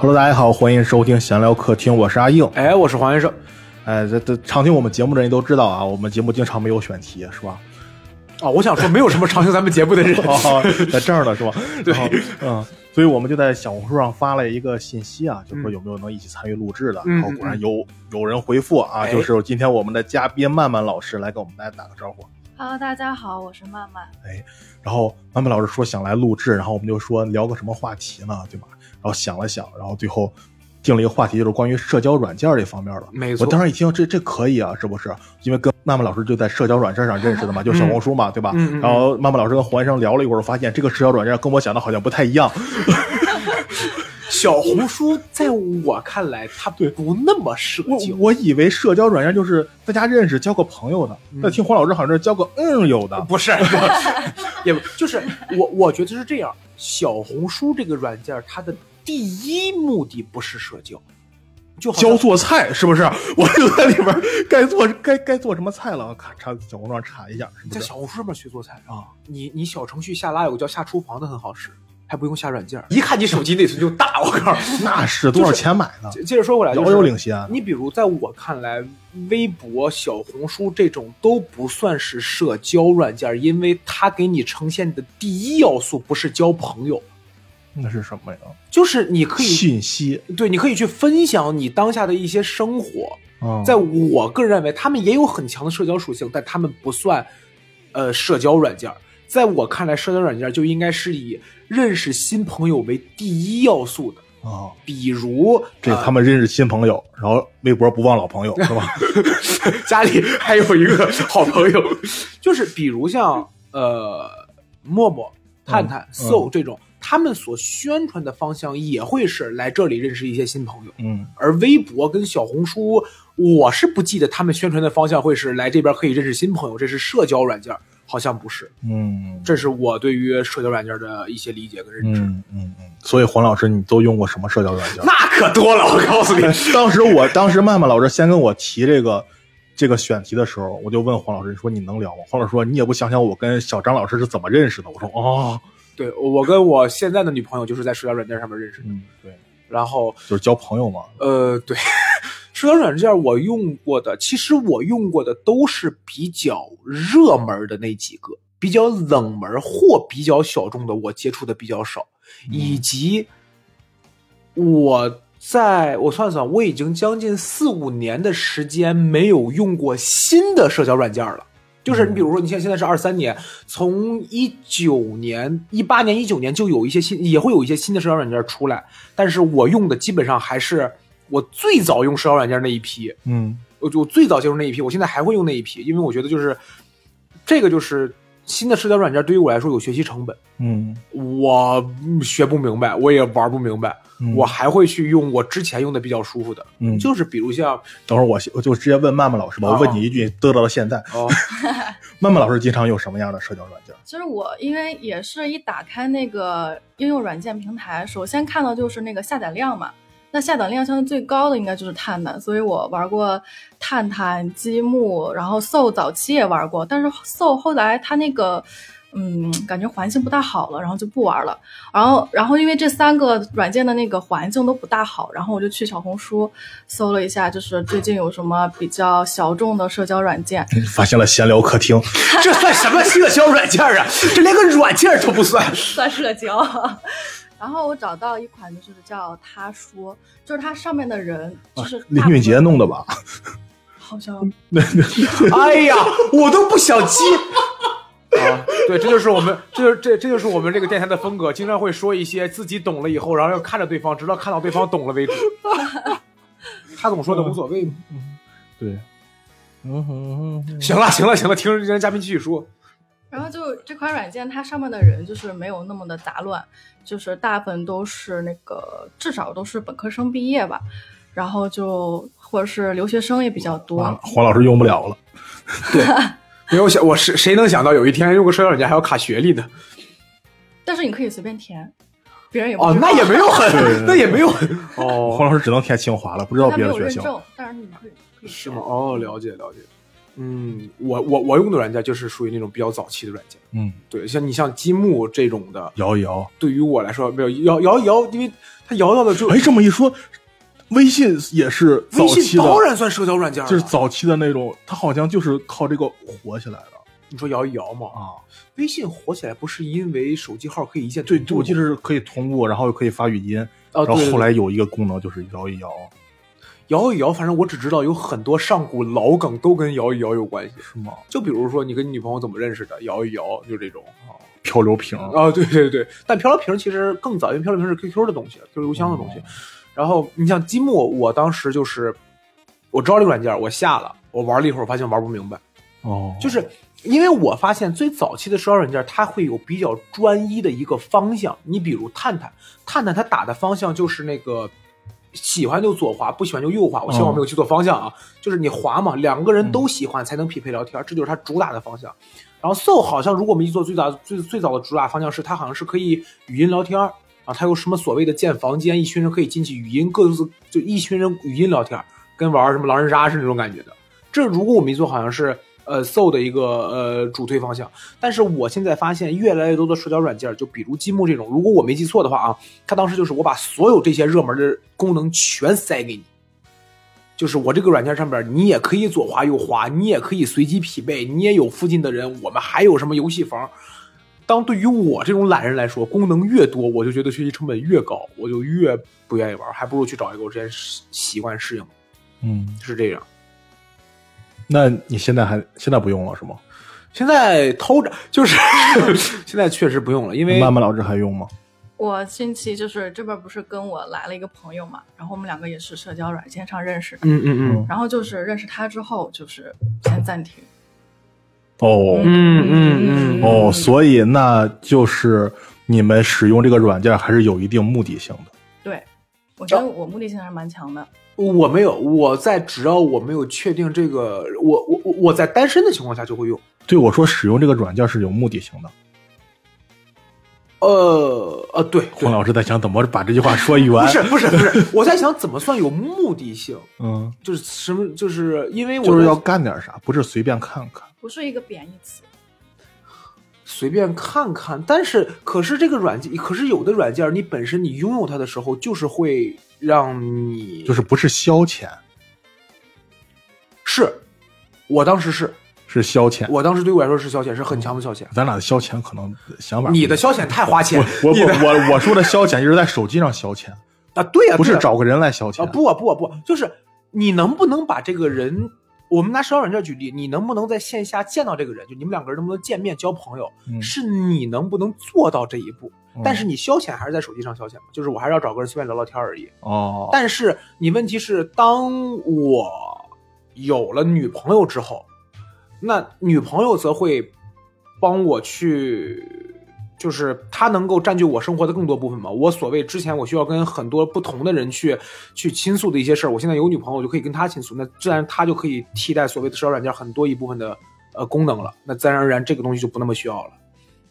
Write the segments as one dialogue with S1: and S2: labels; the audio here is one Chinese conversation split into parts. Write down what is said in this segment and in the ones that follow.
S1: Hello，大家好，欢迎收听闲聊客厅，我是阿硬。
S2: 哎，我是黄先生。
S1: 哎，这这常听我们节目的人都知道啊，我们节目经常没有选题，是吧？
S2: 哦，我想说，没有什么常听咱们节目的人
S1: 哦，在这儿呢，是吧？
S2: 对
S1: 然后 嗯，所以我们就在小红书上发了一个信息啊，就说有没有能一起参与录制的。
S2: 嗯
S1: 然后果然有有人回复啊，
S2: 哎
S1: 就是今天我们的嘉宾曼曼老师来给我们大家打个招呼。
S3: Hello，大家好，我是曼曼。
S1: 哎然后曼曼老师说想来录制，然后我们就说聊个什么话题呢，对吧？然后想了想，然后最后定了一个话题，就是关于社交软件这方面的。
S2: 没错
S1: 我当时一听，这这可以啊，是不是？因为跟曼曼老师就在社交软件上认识的嘛，就小红书嘛，对吧？
S2: 嗯嗯嗯
S1: 然后曼曼老师跟黄医生聊了一会儿，发现这个社交软件跟我想的好像不太一样。
S2: 小红书在我看来，它不那么社
S1: 我
S2: 交。
S1: 我以为社交软件就是大家认识交个朋友的，但听黄老师好像是交个嗯友的。
S2: 不是，也不就是我，我觉得是这样。小红书这个软件，它的第一目的不是社交，就
S1: 教做菜是不是？我就在里边该做该该做什么菜了，咔查小红书上查一下，
S2: 在
S1: 不是？
S2: 小红书上面学做菜啊。
S1: 啊，
S2: 你你小程序下拉有个叫下厨房的很好使，还不用下软件，一看你手机内存就大。我告诉你，
S1: 那是多少钱买的？
S2: 接接着说回来，就是
S1: 遥遥领先。
S2: 你比如，在我看来，微博、小红书这种都不算是社交软件，因为它给你呈现的第一要素不是交朋友，
S1: 那是什么呀？
S2: 就是你可以
S1: 信息。
S2: 对，你可以去分享你当下的一些生活。
S1: 啊，
S2: 在我个人认为，他们也有很强的社交属性，但他们不算呃社交软件。在我看来，社交软件就应该是以认识新朋友为第一要素的，
S1: 啊，
S2: 比如
S1: 这
S2: 呃
S1: 他们认识新朋友，然后微博不忘老朋友，是吧？
S2: 家里还有一个好朋友，就是比如像呃陌陌、探探、
S1: 嗯
S2: So 这种，他们所宣传的方向也会是来这里认识一些新朋友。
S1: 嗯，
S2: 而微博跟小红书，我是不记得他们宣传的方向会是来这边可以认识新朋友，这是社交软件，好像不是。
S1: 嗯，
S2: 这是我对于社交软件的一些理解跟认知。
S1: 嗯嗯嗯。所以黄老师，你都用过什么社交软件？
S2: 那可多了，我告诉你，
S1: 当时我当时曼曼老师先跟我提这个这个选题的时候，我就问黄老师你说你能聊吗？黄老师说你也不想想我跟小张老师是怎么认识的？我说哦，
S2: 对我跟我现在的女朋友就是在社交软件上面认识的，
S1: 嗯，对，
S2: 然后
S1: 就是交朋友嘛。
S2: 呃，对，社交软件我用过的，其实我用过的都是比较热门的那几个，比较冷门或比较小众的，我接触的比较少，以及我在我算算，我已经将近四五年的时间没有用过新的社交软件了。就是你比如说，你像现在是二三年，从一九年、一八年、一九年就有一些新，也会有一些新的社交软件出来，但是我用的基本上还是我最早用社交软件那一批，
S1: 嗯。
S2: 我我最早接触那一批，我现在还会用那一批，因为我觉得就是这个就是新的社交软件对于我来说有学习成本，
S1: 嗯。
S2: 我嗯学不明白，我也玩不明白，
S1: 嗯。
S2: 我还会去用我之前用的比较舒服的，
S1: 嗯。
S2: 就是比如像
S1: 等会儿我我就直接问曼曼老师吧，
S2: 哦
S1: 我问你一句，得到了现在，
S2: 哦，
S1: 曼曼老师经常用什么样的社交软件？
S3: 其实我，因为也是一打开那个应用软件平台，首先看到就是那个下载量嘛。那下载量相对最高的应该就是探探，所以我玩过探探、积木，然后 So 早期也玩过，但是 So 后来它那个，嗯，感觉环境不大好了，然后就不玩了。然后，然后因为这三个软件的那个环境都不大好，然后我就去小红书搜了一下，就是最近有什么比较小众的社交软件，
S1: 发现了闲聊客厅，
S2: 这算什么社交软件啊？这连个软件都不算。
S3: 算社交。然后我找到一款，就是叫他说，就是它上面的人，就是
S1: 啊林俊杰弄的吧？
S3: 好像
S2: 哎呀，我都不想接。啊，对，这就是我们，这就是这这就是我们这个电台的风格，经常会说一些自己懂了以后，然后要看着对方，直到看到对方懂了为止。他总说的无所谓嘛。
S1: 对，嗯哼哼，
S2: 行了，行了，行了，听人家嘉宾继续说。
S3: 然后就这款软件，它上面的人就是没有那么的杂乱，就是大部分都是那个至少都是本科生毕业吧，然后就或者是留学生也比较多。
S1: 黄老师用不了了。
S2: 对没有想，我是谁能想到有一天用个社交软件还要卡学历呢？
S3: 但是你可以随便填，别人也不
S2: 哦，
S3: 知道
S2: 那也没有很，那也没有很哦，
S1: 黄老师只能填清华了，不知道
S3: 他没有
S1: 别的学校。
S3: 认证，但是你可以可以
S2: 是吗？哦，了解了解。嗯，我我我用的软件就是属于那种比较早期的软件。
S1: 嗯，
S2: 对，像你像积木这种的，
S1: 摇一摇。
S2: 对于我来说没有摇摇一摇，因为它摇到的就
S1: 哎，这么一说，微信也是早
S2: 微
S1: 期的，
S2: 信当然算社交软件了，
S1: 就是早期的那种，它好像就是靠这个火起来的
S2: 你说摇一摇嘛，
S1: 啊。
S2: 微信火起来不是因为手机号可以一键
S1: 对，我记得是可以同步，然后又可以发语音，
S2: 啊，
S1: 然后后来有一个功能就是摇一摇，
S2: 摇一摇，反正我只知道有很多上古老梗都跟摇一摇有关系。
S1: 是吗？
S2: 就比如说你跟你女朋友怎么认识的，摇一摇就这种啊
S1: 漂流瓶，
S2: 啊，对对对。但漂流瓶其实更早，因为漂流瓶是 QQ 的东西，QQ 邮箱的东西。然后你像积木，我当时就是我知道这个软件，我下了，我玩了一会儿，发现玩不明白，
S1: 哦，
S2: 就是因为我发现最早期的社交软件，它会有比较专一的一个方向。你比如探探，探探它打的方向就是那个喜欢就左滑，不喜欢就右滑。我希望我没有记错方向啊，就是你滑嘛，两个人都喜欢才能匹配聊天，这就是它主打的方向。然后 So 好像如果我们记错，最早最最早的主打方向是它好像是可以语音聊天啊，它有什么所谓的建房间，一群人可以进去语音各自就一群人语音聊天，跟玩什么狼人杀是那种感觉的。这如果我没记错，好像是呃 So 的一个呃主推方向。但是我现在发现越来越多的社交软件，就比如积木这种，如果我没记错的话啊，它当时就是我把所有这些热门的功能全塞给你。就是我这个软件上边，你也可以左滑右滑，你也可以随机匹配，你也有附近的人，我们还有什么游戏房。当对于我这种懒人来说，功能越多，我就觉得学习成本越高，我就越不愿意玩，还不如去找一个我之前习习惯适应，
S1: 嗯，
S2: 是这样。
S1: 那你现在还现在不用了是吗？
S2: 现在偷着，就是 现在确实不用了，因为
S1: 曼曼老师还用吗？
S3: 我近期就是这边不是跟我来了一个朋友嘛，然后我们两个也是社交软件上认识的，
S2: 嗯嗯嗯
S3: 然后就是认识他之后就是先暂停。
S1: 哦、
S2: 嗯嗯嗯
S1: 哦，所以那就是你们使用这个软件还是有一定目的性的。
S3: 对，我觉得我目的性还是蛮强的。
S2: 我没有，我在只要我没有确定这个，我我我我在单身的情况下就会用。
S1: 对我说，使用这个软件是有目的性的。
S2: 呃呃，对，对
S1: 黄老师在想怎么把这句话说圆。
S2: 不是不是不是，我在想怎么算有目的性，
S1: 嗯，
S2: 就是什么，就是因为我
S1: 就是要干点啥，不是随便看看。
S3: 不是一个贬义词。
S2: 随便看看，但是可是这个软件，可是有的软件，你本身你拥有它的时候，就是会让你
S1: 就是不是消遣，
S2: 是，我当时是
S1: 是消遣。
S2: 我当时对我来说是消遣，是很强的消遣。
S1: 咱俩的消遣可能想法不一样。
S2: 你的消遣太花钱，
S1: 我我
S2: 你的
S1: 我我说的消遣就是在手机上消遣，
S2: 啊，对呀、
S1: 不是找个人来消遣。
S2: 啊，不啊不啊不啊，就是你能不能把这个人，我们拿社交软件举例，你能不能在线下见到这个人？就你们两个人能不能见面交朋友？
S1: 嗯
S2: 是你能不能做到这一步？
S1: 嗯
S2: 但是你消遣还是在手机上消遣嘛，就是我还是要找个人随便聊聊天而已。
S1: 哦，
S2: 但是你问题是，当我有了女朋友之后，那女朋友则会帮我去，就是她能够占据我生活的更多部分嘛。我所谓之前我需要跟很多不同的人去去倾诉的一些事儿，我现在有女朋友，我就可以跟她倾诉，那自然她就可以替代所谓的社交软件很多一部分的呃功能了。那自然而然这个东西就不那么需要了。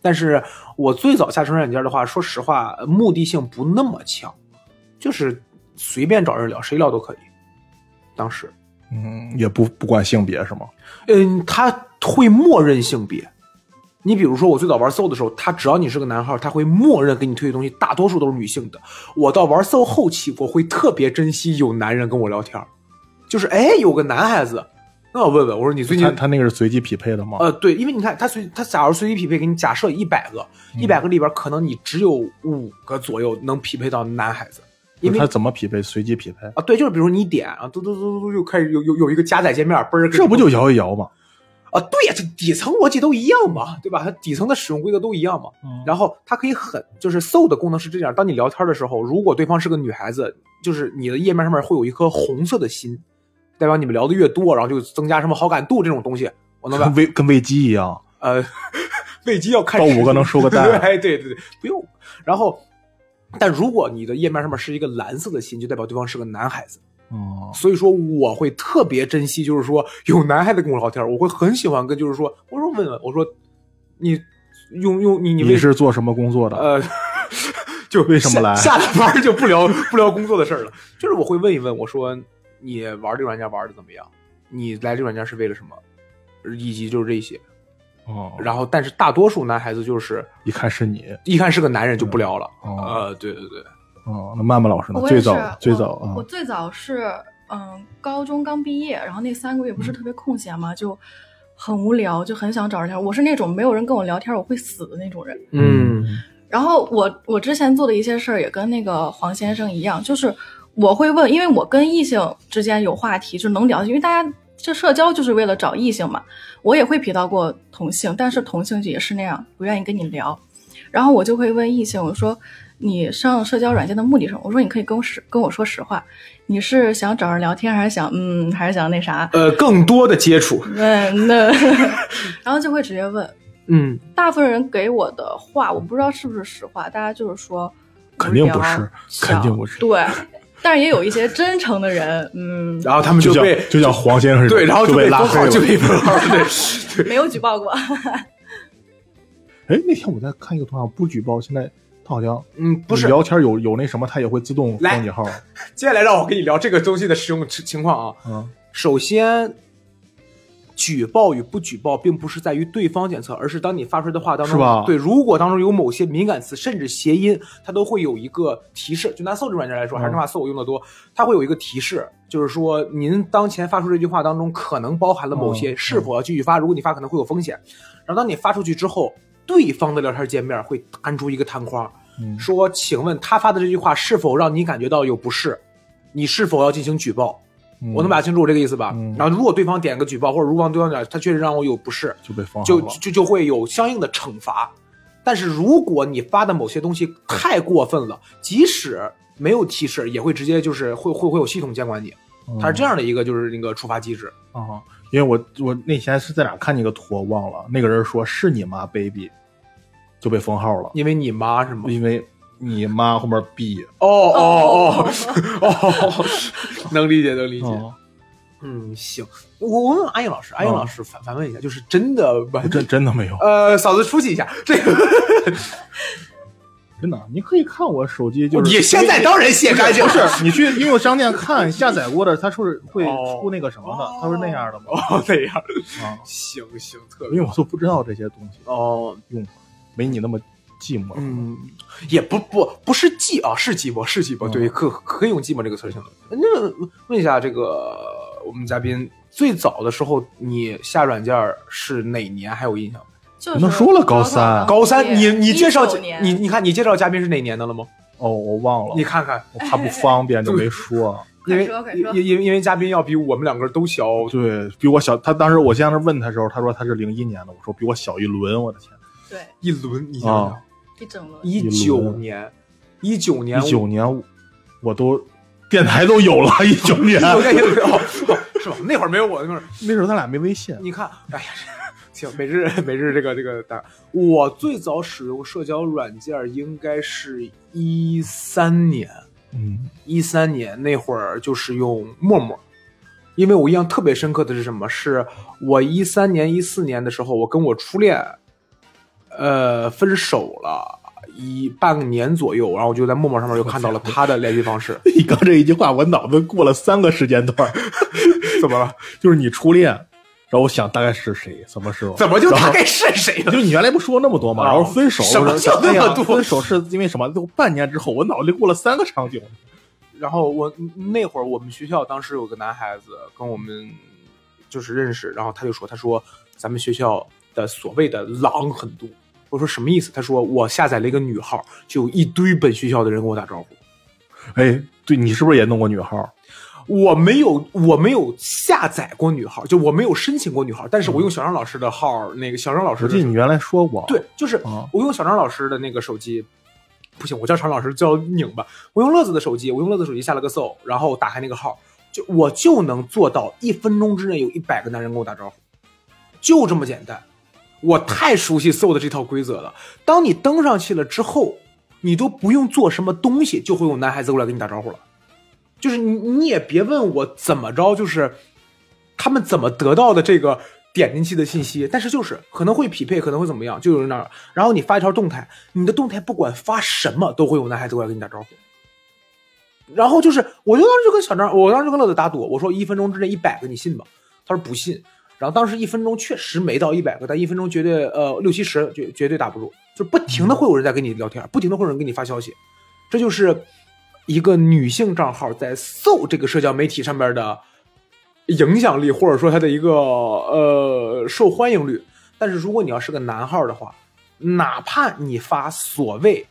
S2: 但是我最早下社交软件的话，说实话，呃目的性不那么强，就是随便找人聊，谁聊都可以。当时，
S1: 嗯，也不不管性别是吗？
S2: 嗯，他会默认性别。你比如说，我最早玩 SO 的时候，他只要你是个男号，他会默认给你推的东西大多数都是女性的。我到玩 SO 后期，我会特别珍惜有男人跟我聊天，就是哎，有个男孩子，那我问问，我说你最近
S1: 他他那个是随机匹配的吗？
S2: 呃，对，因为你看，他随他假如随机匹配给你假设一百个，一百个里边可能你只有五个左右能匹配到男孩子，因为
S1: 他怎么匹配？随机匹配？
S2: 啊，对，就是比如你点啊，嘟嘟嘟嘟嘟，就开始有有有一个加载界面，嘣儿，
S1: 这不就摇一摇吗？
S2: 啊？对呀，这底层逻辑都一样嘛，对吧？它底层的使用规则都一样嘛。
S1: 嗯
S2: 然后它可以很，就是 So 的功能是这样：当你聊天的时候，如果对方是个女孩子，就是你的页面上面会有一颗红色的心，代表你们聊的越多，然后就增加什么好感度这种东西。我能
S1: 跟喂跟喂鸡一样，
S2: 呃，喂鸡要看
S1: 到五个能收个 蛋
S2: 对对对对，不用。然后，但如果你的页面上面是一个蓝色的心，就代表对方是个男孩子。
S1: 哦，
S2: 所以说我会特别珍惜，就是说有男孩子跟我聊天，我会很喜欢跟，就是说，我说问问，我说你用用你你
S1: 你是做什么工作的？
S2: 呃，就
S1: 为什么来
S2: 下下了班就不聊不聊工作的事儿了。就是我会问一问，我说你玩这个软件玩的怎么样？你来这个软件是为了什么？以及就是这些。
S1: 哦，
S2: 然后，但是大多数男孩子就是
S1: 一看是你，
S2: 一看是个男人就不聊了。
S1: 哦
S2: 呃，对对对，
S1: 哦，那曼曼老师呢？最早最早啊
S3: 我我，最早是嗯，高中刚毕业，然后那三个月不是特别空闲嘛，就很无聊，就很想找人聊天。我是那种没有人跟我聊天我会死的那种人。
S2: 嗯
S3: 然后我我之前做的一些事儿也跟那个黄先生一样，就是我会问，因为我跟异性之间有话题，就能聊，因为大家这社交就是为了找异性嘛。我也会提到过同性，但是同性也是那样，不愿意跟你聊。然后我就会问异性，我说你上社交软件的目的是什么？我说你可以跟我实跟我说实话，你是想找人聊天，还是想嗯，还是想那啥？
S2: 呃，更多的接触。
S3: 嗯那，然后就会直接问。
S2: 嗯，
S3: 大部分人给我的话，我不知道是不是实话，大家就是说
S1: 肯定不是肯定不是
S3: 对，但是也有一些真诚的人，嗯，
S2: 然后他们
S1: 就
S2: 被
S1: 就叫黄先生
S2: 对，然后
S1: 就被拉黑了
S2: 被封号，。就被封号，对，
S3: 没有举报过。
S1: 哎，那天我在看一个同行，不举报，现在他好像
S2: 嗯，不是。
S1: 聊天有有那什么，他也会自动封你号。
S2: 接下来让我跟你聊这个东西的使用情情况啊。
S1: 嗯，
S2: 首先，举报与不举报，并不是在于对方检测，而是当你发出来的话当中，
S1: 是吧
S2: 对，如果当中有某些敏感词，甚至谐音，它都会有一个提示。就拿搜这软件来说，
S1: 嗯
S2: 还是那话，搜我用的多，它会有一个提示，就是说您当前发出这句话当中可能包含了某些，
S1: 嗯
S2: 是否要继续发？如果你发，可能会有风险。然后当你发出去之后，对方的聊天界面会弹出一个弹框，
S1: 嗯
S2: 说：“请问他发的这句话是否让你感觉到有不适？你是否要进行举报？”
S1: 嗯
S2: 我能表达清楚这个意思吧？
S1: 嗯
S2: 然后如果对方点个举报，或者如果对方点他确实让我有不适，
S1: 就被封号
S2: 就。就就会有相应的惩罚。但是如果你发的某些东西太过分了，即使没有提示，也会直接就是会会会有系统监管你。
S1: 嗯
S2: 它是这样的一个就是那个处罚机制。
S1: 啊，因为我我那天是在哪看见一个图，我忘了，那个人说是你妈 baby，就被封号了，
S2: 因为你妈是吗？
S1: 因为你妈后面 b
S2: 哦哦哦 哦，能理解能理解。
S1: 哦，
S2: 嗯，行，我我问问阿英老师，阿英老师反反问一下，就是真的完
S1: 真真的没有，
S2: 呃，嫂子出去一下，这个
S1: 真的，你可以看我手机，就是
S2: 你现在当然卸干净
S1: 不，是你去应用商店看下载过的，它是会
S2: 哦
S1: 出那个什么的，它是那样的吗？
S2: 哦那样，
S1: 啊，
S2: 行行，特别
S1: 因
S2: 别
S1: 为我都不知道这些东西
S2: 哦，
S1: 用法，没你那么寂寞。
S2: 嗯，也不不不是寂啊，是寂寞是寂寞，
S1: 嗯
S2: 对，可可以用寂寞这个词儿形容。那问一下这个我们嘉宾，最早的时候你下软件是哪年？还有印象吗？
S3: 就是
S1: 都说了高三
S2: 高三，你你介绍你你看你介绍嘉宾是哪年的了吗？
S1: 哦，我忘了，
S2: 你看看，
S1: 我怕不方便 就没说。
S2: 因为因因因为嘉宾要比我们两个都小，
S1: 对比我小，他当时我先是问他的时候，他说他是零一年的，我说比我小一轮，我的天，
S3: 对
S2: 一轮，你想
S1: 啊
S2: 想，
S3: 一整轮。
S2: 一九年，一九年，
S1: 一九年我都电台都有了，一九年。
S2: 我在哦，是吧？那会儿没有我那会儿，
S1: 那时候咱俩没微信，
S2: 你看，哎呀，行，每日每日这个这个大，我最早使用社交软件应该是一三年，
S1: 嗯。
S2: 一三年那会儿就是用陌陌，因为我印象特别深刻的是什么？是我一三年一四年的时候，我跟我初恋，呃，分手了。一半个年左右，然后我就在陌陌上面又看到了他的联系方式。
S1: 你刚这一句话，我脑子过了三个时间段，
S2: 怎么了？
S1: 就是你初恋，然后我想大概是谁，什么时候？
S2: 怎么就大概是谁了？
S1: 就你原来不说那么多吗？
S2: 啊
S1: 然后分手，
S2: 什么叫那么多
S1: 分手是因为什么？就半年之后，我脑子里过了三个场景。
S2: 然后我那会儿我们学校当时有个男孩子跟我们就是认识，然后他就说，他说咱们学校的所谓的狼很多。我说什么意思？他说我下载了一个女号，就有一堆本学校的人跟我打招呼。
S1: 哎，对你是不是也弄过女号？
S2: 我没有，我没有下载过女号，就我没有申请过女号，但是我用小张老师的号，那个小张老师的
S1: 我记得你原来说过。
S2: 对，就是
S1: 啊
S2: 我用小张老师的那个手机，不行，我叫常老师叫拧吧。我用乐子的手机，我用乐子手机下了个搜，然后打开那个号，就我就能做到一分钟之内有一百个男人跟我打招呼，就这么简单。我太熟悉搜的这套规则了。当你登上去了之后，你都不用做什么东西，就会有男孩子过来跟你打招呼了。就是你你也别问我怎么着，就是他们怎么得到的这个点进去的信息，但是就是可能会匹配，可能会怎么样，就有人那儿。然后你发一条动态，你的动态不管发什么，都会有男孩子过来跟你打招呼。然后就是，我就当时就跟小张，我当时就跟乐子打赌，我说一分钟之内一百个，你信吗？他说不信。然后当时一分钟确实没到一百个，但一分钟绝对呃六七十绝绝对打不住，就不停的会有人在跟你聊天，不停的会有人给你发消息，这就是一个女性账号在搜这个社交媒体上面的影响力，或者说它的一个呃受欢迎率。但是如果你要是个男号的话，哪怕你发所谓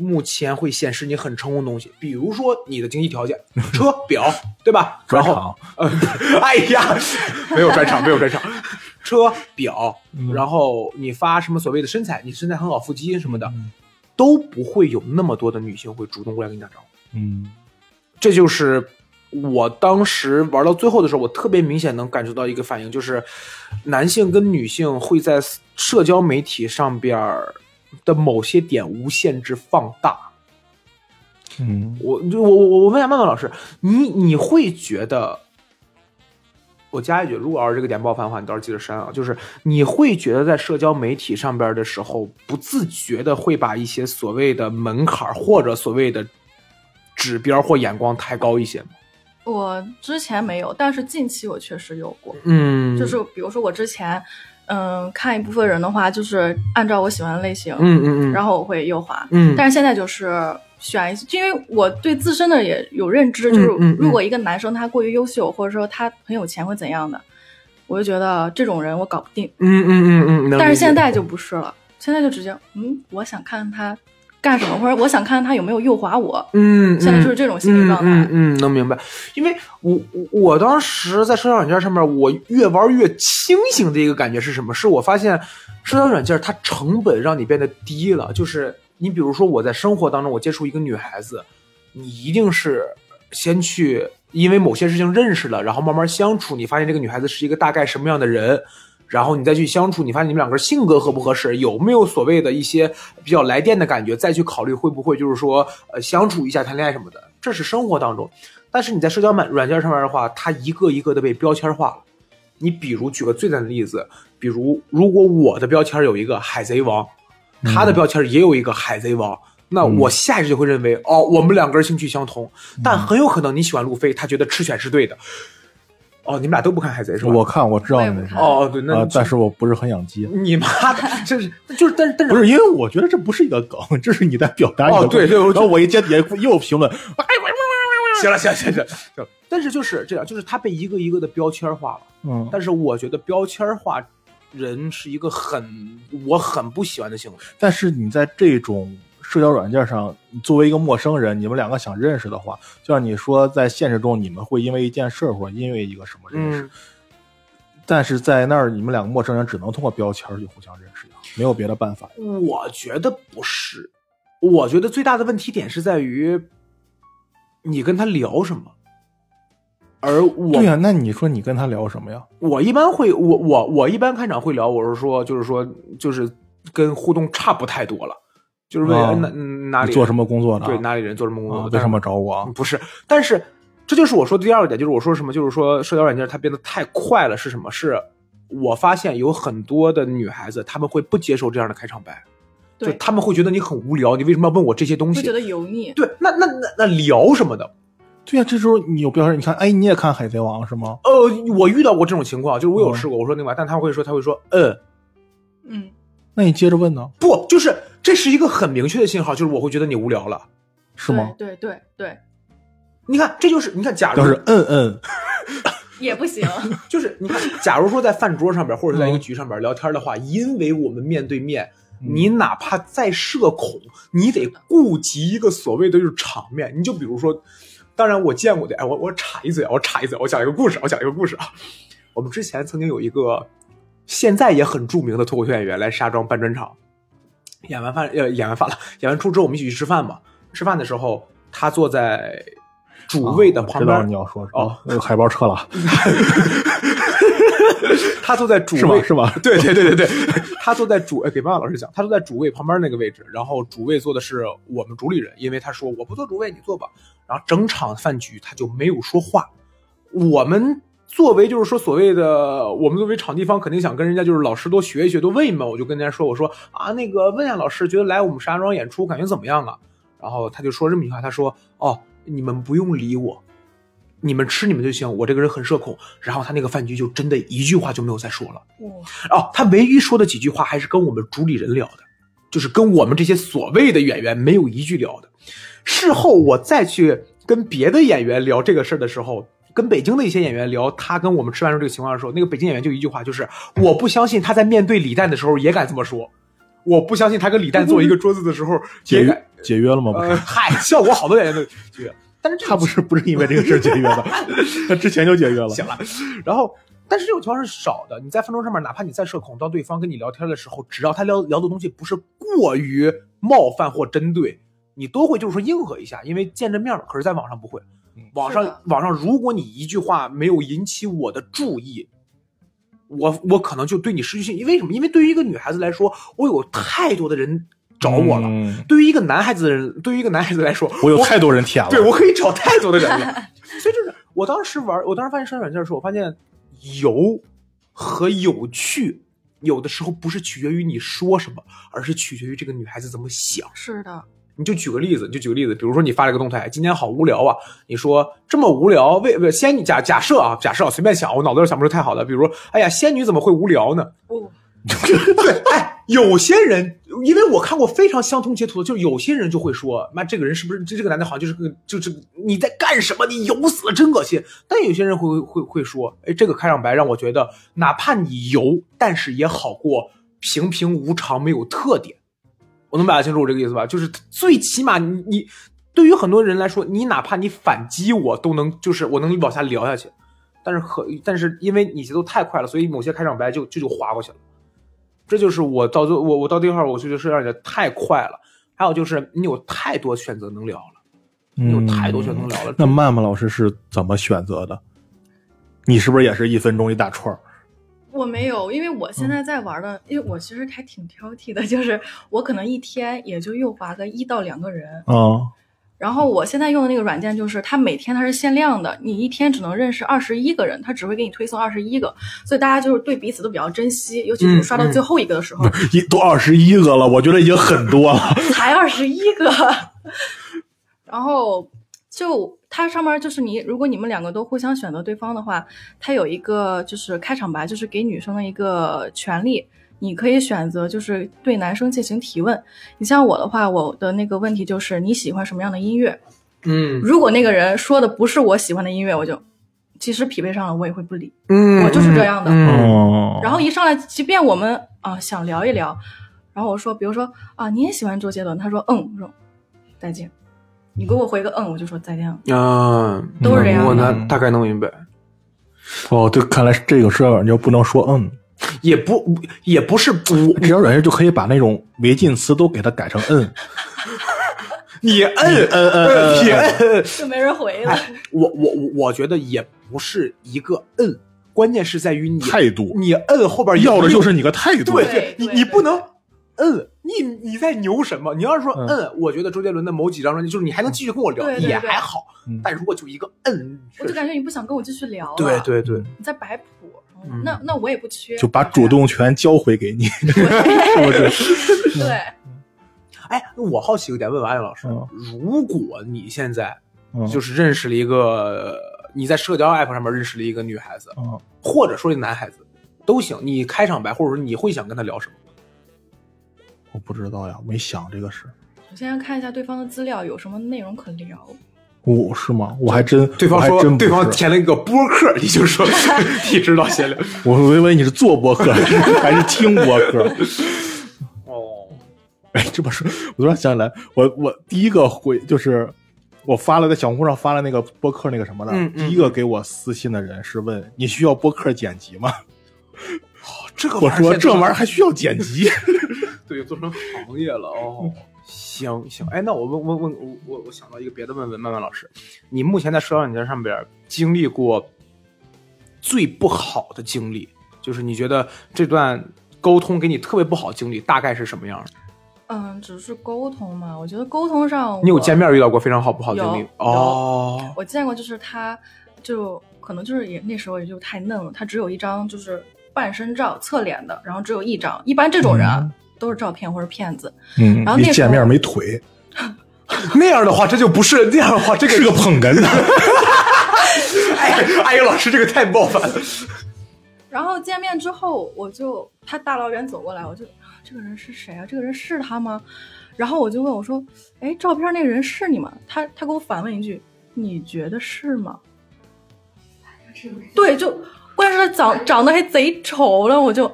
S2: 目前会显示你很成功的东西，比如说你的经济条件、车、表，对吧？然后呃，哎呀，没有专场，没有专场，车表，
S1: 嗯
S2: 然后你发什么所谓的身材，你身材很好，腹肌什么的，都不会有那么多的女性会主动过来跟你打招呼。
S1: 嗯
S2: 这就是我当时玩到最后的时候，我特别明显能感受到一个反应，就是男性跟女性会在社交媒体上边儿的某些点无限制放大。
S1: 嗯，
S2: 我就我我我问一下曼曼老师，你你会觉得，我加一句，如果要是这个点爆发的话，你到时候记得删啊。就是你会觉得在社交媒体上边的时候，不自觉的会把一些所谓的门槛或者所谓的指标或眼光抬高一些吗？
S3: 我之前没有，但是近期我确实有过。
S2: 嗯
S3: 就是比如说我之前，嗯，看一部分人的话，就是按照我喜欢的类型，
S2: 嗯嗯嗯，
S3: 然后我会右滑。
S2: 嗯，
S3: 但是现在就是选一些，因为我对自身的也有认知，就是如果一个男生他过于优秀，或者说他很有钱会怎样的，我就觉得这种人我搞不定。
S2: 嗯嗯嗯嗯，能
S3: 但是现在就不是了，现在就直接，嗯，我想看他干什么，或者我想看看他有没有右滑我。
S2: 嗯，
S3: 现在就是这种心理状态。
S2: 嗯嗯嗯，能明白。因为我我我当时在社交软件上面，我越玩越清醒的一个感觉是什么？是我发现社交软件它成本让你变得低了。就是你比如说我在生活当中，我接触一个女孩子，你一定是先去因为某些事情认识了，然后慢慢相处，你发现这个女孩子是一个大概什么样的人。然后你再去相处，你发现你们两个人性格合不合适，有没有所谓的一些比较来电的感觉，再去考虑会不会就是说呃相处一下、谈恋爱什么的，这是生活当中。但是你在社交软软件上面的话，它一个一个的被标签化了。你比如举个最简单的例子，比如如果我的标签有一个海贼王，他的标签也有一个海贼王，那我下意识就会认为哦，我们两个人兴趣相同，但很有可能你喜欢路飞，他觉得赤犬是对的。哦，你们俩都不看海贼是吧？
S1: 我看我知道
S3: 我也不看
S1: 那个，
S2: 哦，对，那
S1: 呃，但是我不是很养鸡。
S2: 你妈的，这是就是，但是但是
S1: 不是，因为我觉得这不是一个梗，这是你在表达你的
S2: 哦对对
S1: 然后我一接底下又评论，
S2: 行了行了行了行了，但是就是这样，就是他被一个一个的标签化了。
S1: 嗯，
S2: 但是我觉得标签化人是一个很我很不喜欢的行为。
S1: 但是你在这种社交软件上，作为一个陌生人，你们两个想认识的话，就像你说，在现实中你们会因为一件事或者因为一个什么认识，
S2: 嗯，
S1: 但是在那儿你们两个陌生人只能通过标签儿去互相认识呀，没有别的办法。
S2: 我觉得不是，我觉得最大的问题点是在于你跟他聊什么。而我
S1: 对呀、那你说你跟他聊什么呀？
S2: 我一般会，我我我一般开场会聊，我是说，就是说，就是跟互动差不太多了，就是问、
S1: 哦
S2: 哪哪里
S1: 做什么工作的？
S2: 对哪里人做什么工作，
S1: 啊？为什么找我啊？
S2: 不是，但是这就是我说的第二个点，就是我说什么，就是说社交软件它变得太快了，是什么？是我发现有很多的女孩子，她们会不接受这样的开场白，就
S3: 对，
S2: 她们会觉得你很无聊，你为什么要问我这些东西
S3: 会觉？得油腻。
S2: 对，那那那那聊什么的？
S1: 对呀、这时候你有标签，你看，哎，你也看《海贼王》是吗？
S2: 呃，我遇到过这种情况，就是我有试过，我说那个，但他会说，他会说，嗯，
S3: 嗯，
S1: 那你接着问呢，
S2: 不，就是这是一个很明确的信号，就是我会觉得你无聊了。
S1: 是吗？
S3: 对对对对，
S2: 你看，这就是你看，假如
S1: 要是嗯嗯，
S3: 也不行。
S2: 就是你看，假如说在饭桌上边或者是在一个局上边聊天的话，因为我们面对面，你哪怕再社恐，你得顾及一个所谓的就是场面。你就比如说，当然我见过的，哎，我我插一嘴，我插一嘴，我讲一个故事，我讲一个故事啊。我们之前曾经有一个现在也很著名的脱口秀演员来石家庄办专场，演完饭呃演完饭了，演完出之后我们一起去吃饭嘛。吃饭的时候，他坐在主位的旁边，
S1: 你要说什
S2: 哦，
S1: 那个海报撤了，
S2: 他坐在主
S1: 是吧
S2: 位？
S1: 是吗？
S2: 对对对对对，他坐在主，哎，给爸爸老师讲，他坐在主位旁边那个位置，然后主位坐的是我们主理人，因为他说我不坐主位，你坐吧。然后整场饭局他就没有说话。我们作为就是说所谓的我们作为场地方，肯定想跟人家就是老师多学一学，多问一问。我就跟人家说，我说啊，那个问一下老师，觉得来我们石家庄演出感觉怎么样啊？然后他就说这么一句话，他说哦，你们不用理我，你们吃你们就行，我这个人很社恐。然后他那个饭局就真的一句话就没有再说了。哦，他唯一说的几句话还是跟我们主理人聊的，就是跟我们这些所谓的演员没有一句聊的。事后我再去跟别的演员聊这个事儿的时候，跟北京的一些演员聊他跟我们吃饭时候这个情况的时候，那个北京演员就一句话，就是我不相信他在面对李诞的时候也敢这么说，我不相信他跟李诞坐一个桌子的时候
S1: 解约
S2: 也敢。
S1: 解约了吗？不
S2: 呃，
S1: 是，
S2: 嗨，效果好多演员都解约，但是这
S1: 他不是不是因为这个事儿解约的，他之前就解约了。
S2: 行了。然后，但是这种情况是少的。你在饭桌上面，哪怕你再社恐，当对方跟你聊天的时候，只要他聊聊的东西不是过于冒犯或针对，你都会就是说应和一下，因为见着面了。可是，在网上不会，网上网上，如果你一句话没有引起我的注意。我我可能就对你失去信心，为什么？因为对于一个女孩子来说，我有太多的人找我了。
S1: 嗯
S2: 对于一个男孩子的人，对于一个男孩子来说，
S1: 我有太多人舔了。
S2: 对我可以找太多的人了。所以就是我当时玩，我当时发现社交软件的时候，我发现有和有趣，有的时候不是取决于你说什么，而是取决于这个女孩子怎么想。
S3: 是的，
S2: 你就举个例子，你就举个例子，比如说你发了个动态，今天好无聊啊，你说这么无聊，为不仙女假假设啊，假设啊，随便想，我脑子里想不出太好的，比如说，哎呀，仙女怎么会无聊呢？
S3: 不，
S2: 对，哎，有些人，因为我看过非常相通截图的，就是有些人就会说，妈，这个人是不是这这个男的好像就是个就是你在干什么？你油死了，真恶心。但有些人会会会说，哎，这个开场白让我觉得，哪怕你油，但是也好过平平无常，没有特点。我能表达清楚我这个意思吧？就是最起码你你对于很多人来说，你哪怕你反击我，都能就是我能往下聊下去。但是很，但是因为你节奏太快了，所以某些开场白就就就划过去了。这就是我到最我我到这块儿，我就觉得是让人太快了。还有就是你有太多选择能聊了，你有太多选择能聊了。
S1: 嗯那曼曼老师是怎么选择的？你是不是也是一分钟一大串儿？
S3: 我没有，因为我现在在玩的，因为我其实还挺挑剔的，就是我可能一天也就右滑个一到两个人。
S1: 啊，
S3: 然后我现在用的那个软件就是它每天它是限量的，你一天只能认识二十一个人，它只会给你推送二十一个，所以大家就是对彼此都比较珍惜，尤其是刷到最后一个的时候，
S1: 一都二十一个了，我觉得已经很多了。
S3: 才二十一个，然后就它上面就是你，如果你们两个都互相选择对方的话，它有一个就是开场白，就是给女生的一个权利，你可以选择就是对男生进行提问。你像我的话，我的那个问题就是你喜欢什么样的音乐？
S2: 嗯
S3: 如果那个人说的不是我喜欢的音乐，我就即使匹配上了，我也会不理。
S2: 嗯
S3: 我就是这样的
S2: 嗯
S1: 哦，
S3: 然后一上来，即便我们啊、想聊一聊，然后我说，比如说啊你也喜欢周杰伦，他说嗯，我说再见，你给我回个嗯，我就说再见了。
S2: 啊，
S3: 都是这样的
S2: 我能大概能明白。
S1: 哦，对，看来这个社交软件不能说嗯，
S2: 也不也不是不，
S1: 社交软件就可以把那种违禁词都给它改成嗯。
S2: 你摁摁
S1: 嗯嗯
S2: 你摁，
S3: 就没人回了。
S2: 我我我我觉得也不是一个摁，关键是在于你
S1: 态度
S2: 你摁后边
S1: 要的就是你个态度。
S2: 对
S3: 对
S2: 你你不能摁，你你在牛什么？你要是说
S1: 嗯
S2: 摁，我觉得周杰伦的某几张专辑，就是你还能继续跟我聊，
S3: 对对对
S2: 也还好
S1: 嗯。
S2: 但如果就一个嗯，
S3: 我就感觉你不想跟我继续聊了。
S2: 对对对，
S3: 你在摆谱，
S2: 嗯
S3: 那那我也不缺，
S1: 就把主动权交回给你，是不是？
S3: 对。
S2: 哎，我好奇一个点，问问艾老师
S1: 嗯，
S2: 如果你现在
S1: 嗯
S2: 就是认识了一个，你在社交 app 上面认识了一个女孩子，
S1: 嗯
S2: 或者说一男孩子都行，你开场白或者说你会想跟他聊什么？
S1: 我不知道呀，没想这个事。
S3: 我现在看一下对方的资料，有什么内容可聊。
S1: 我是吗？我还真，
S2: 对方
S1: 我还真
S2: 对方填了一个播客，你就说你知道闲聊。
S1: 我以为你是做播客 还是听播客。
S2: 哦，
S1: 哎，这么说，我突然想起来，我我第一个回就是我发了在小红书上发了那个播客那个什么的，
S2: 嗯嗯
S1: 第一个给我私信的人是问你需要播客剪辑吗？
S2: 这个
S1: 我说这玩意儿
S2: 儿
S1: 还需要剪辑？
S2: 对做成行业了哦。行行，哎，那我问问问我我我想到一个别的问问曼曼老师，你目前在社交软件上边经历过最不好的经历，就是你觉得这段沟通给你特别不好的经历大概是什么样的？
S3: 嗯，只是沟通嘛，我觉得沟通上
S2: 你有见面遇到过非常好不好的经历？哦，
S3: 我见过，就是他就可可能就是也那时候也就太嫩了，他只有一张就是半身照侧脸的，然后只有一张。一般这种人啊、
S1: 嗯
S3: 都是照片或者骗子。
S1: 嗯
S3: 然后那
S1: 见面没腿，
S2: 那样的话，这就不是那样的话，这个
S1: 是个捧哏的。
S2: 哎，哎呀，老师这个太冒犯了。
S3: 然后见面之后，我就他大老远走过来，我就这个人是谁啊？这个人是他吗？然后我就问我说：“哎，照片那个人是你吗？”他他给我反问一句：“你觉得是吗？”对，就关键是他长长得还贼丑了，我就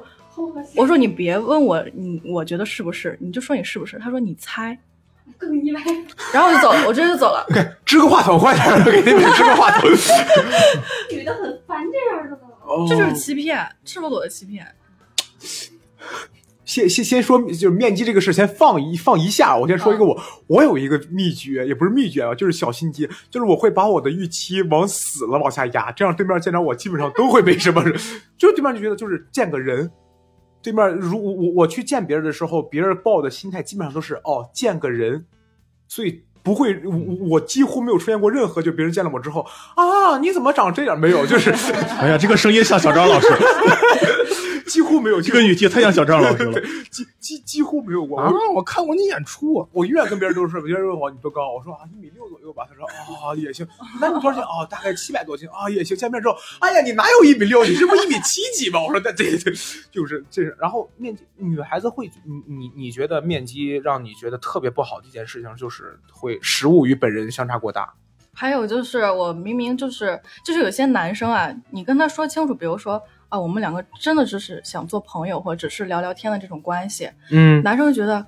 S3: 我说你别问我，你我觉得是不是？你就说你是不是？他说你猜，
S4: 更意外。
S3: 然后我就走了，我直接就走了。
S2: 支个话筒，快点，给那边支个话筒。
S4: 女的很烦这样的呢。
S3: 这就是欺骗，赤裸裸的欺骗。
S2: 先先先说，就是面基这个事，先放一放一下。我先说一个我，我有一个秘诀，也不是秘诀啊，就是小心机，就是我会把我的预期往死了往下压，这样对面见着我基本上都会没什么，就对面就觉得就是见个人。对面如我我我去见别人的时候，别人抱的心态基本上都是哦见个人，所以不会我我几乎没有出现过任何就别人见了我之后啊你怎么长这样没有，就是
S1: 哎呀，这个声音像小张老师，
S2: 几乎没有
S1: 这个语气太像小张老师了。
S2: 几几几乎没有过。
S1: 啊，我看过你演出啊，
S2: 我永远跟别人都是，别人问我你多高，我说啊一米六左右吧，他说啊也行，那你多少斤啊？大概七百多斤啊也行。见面之后，哎呀你哪有一米六？你这不一米七几吗？我说那这这就是这是，然后面积女孩子会，你你你觉得面积让你觉得特别不好的一件事情，就是会食物与本人相差过大。
S3: 还有就是，我明明就是就是有些男生啊，你跟他说清楚，比如说啊，我们两个真的只是想做朋友，或者只是聊聊天的这种关系，
S2: 嗯，
S3: 男生就觉得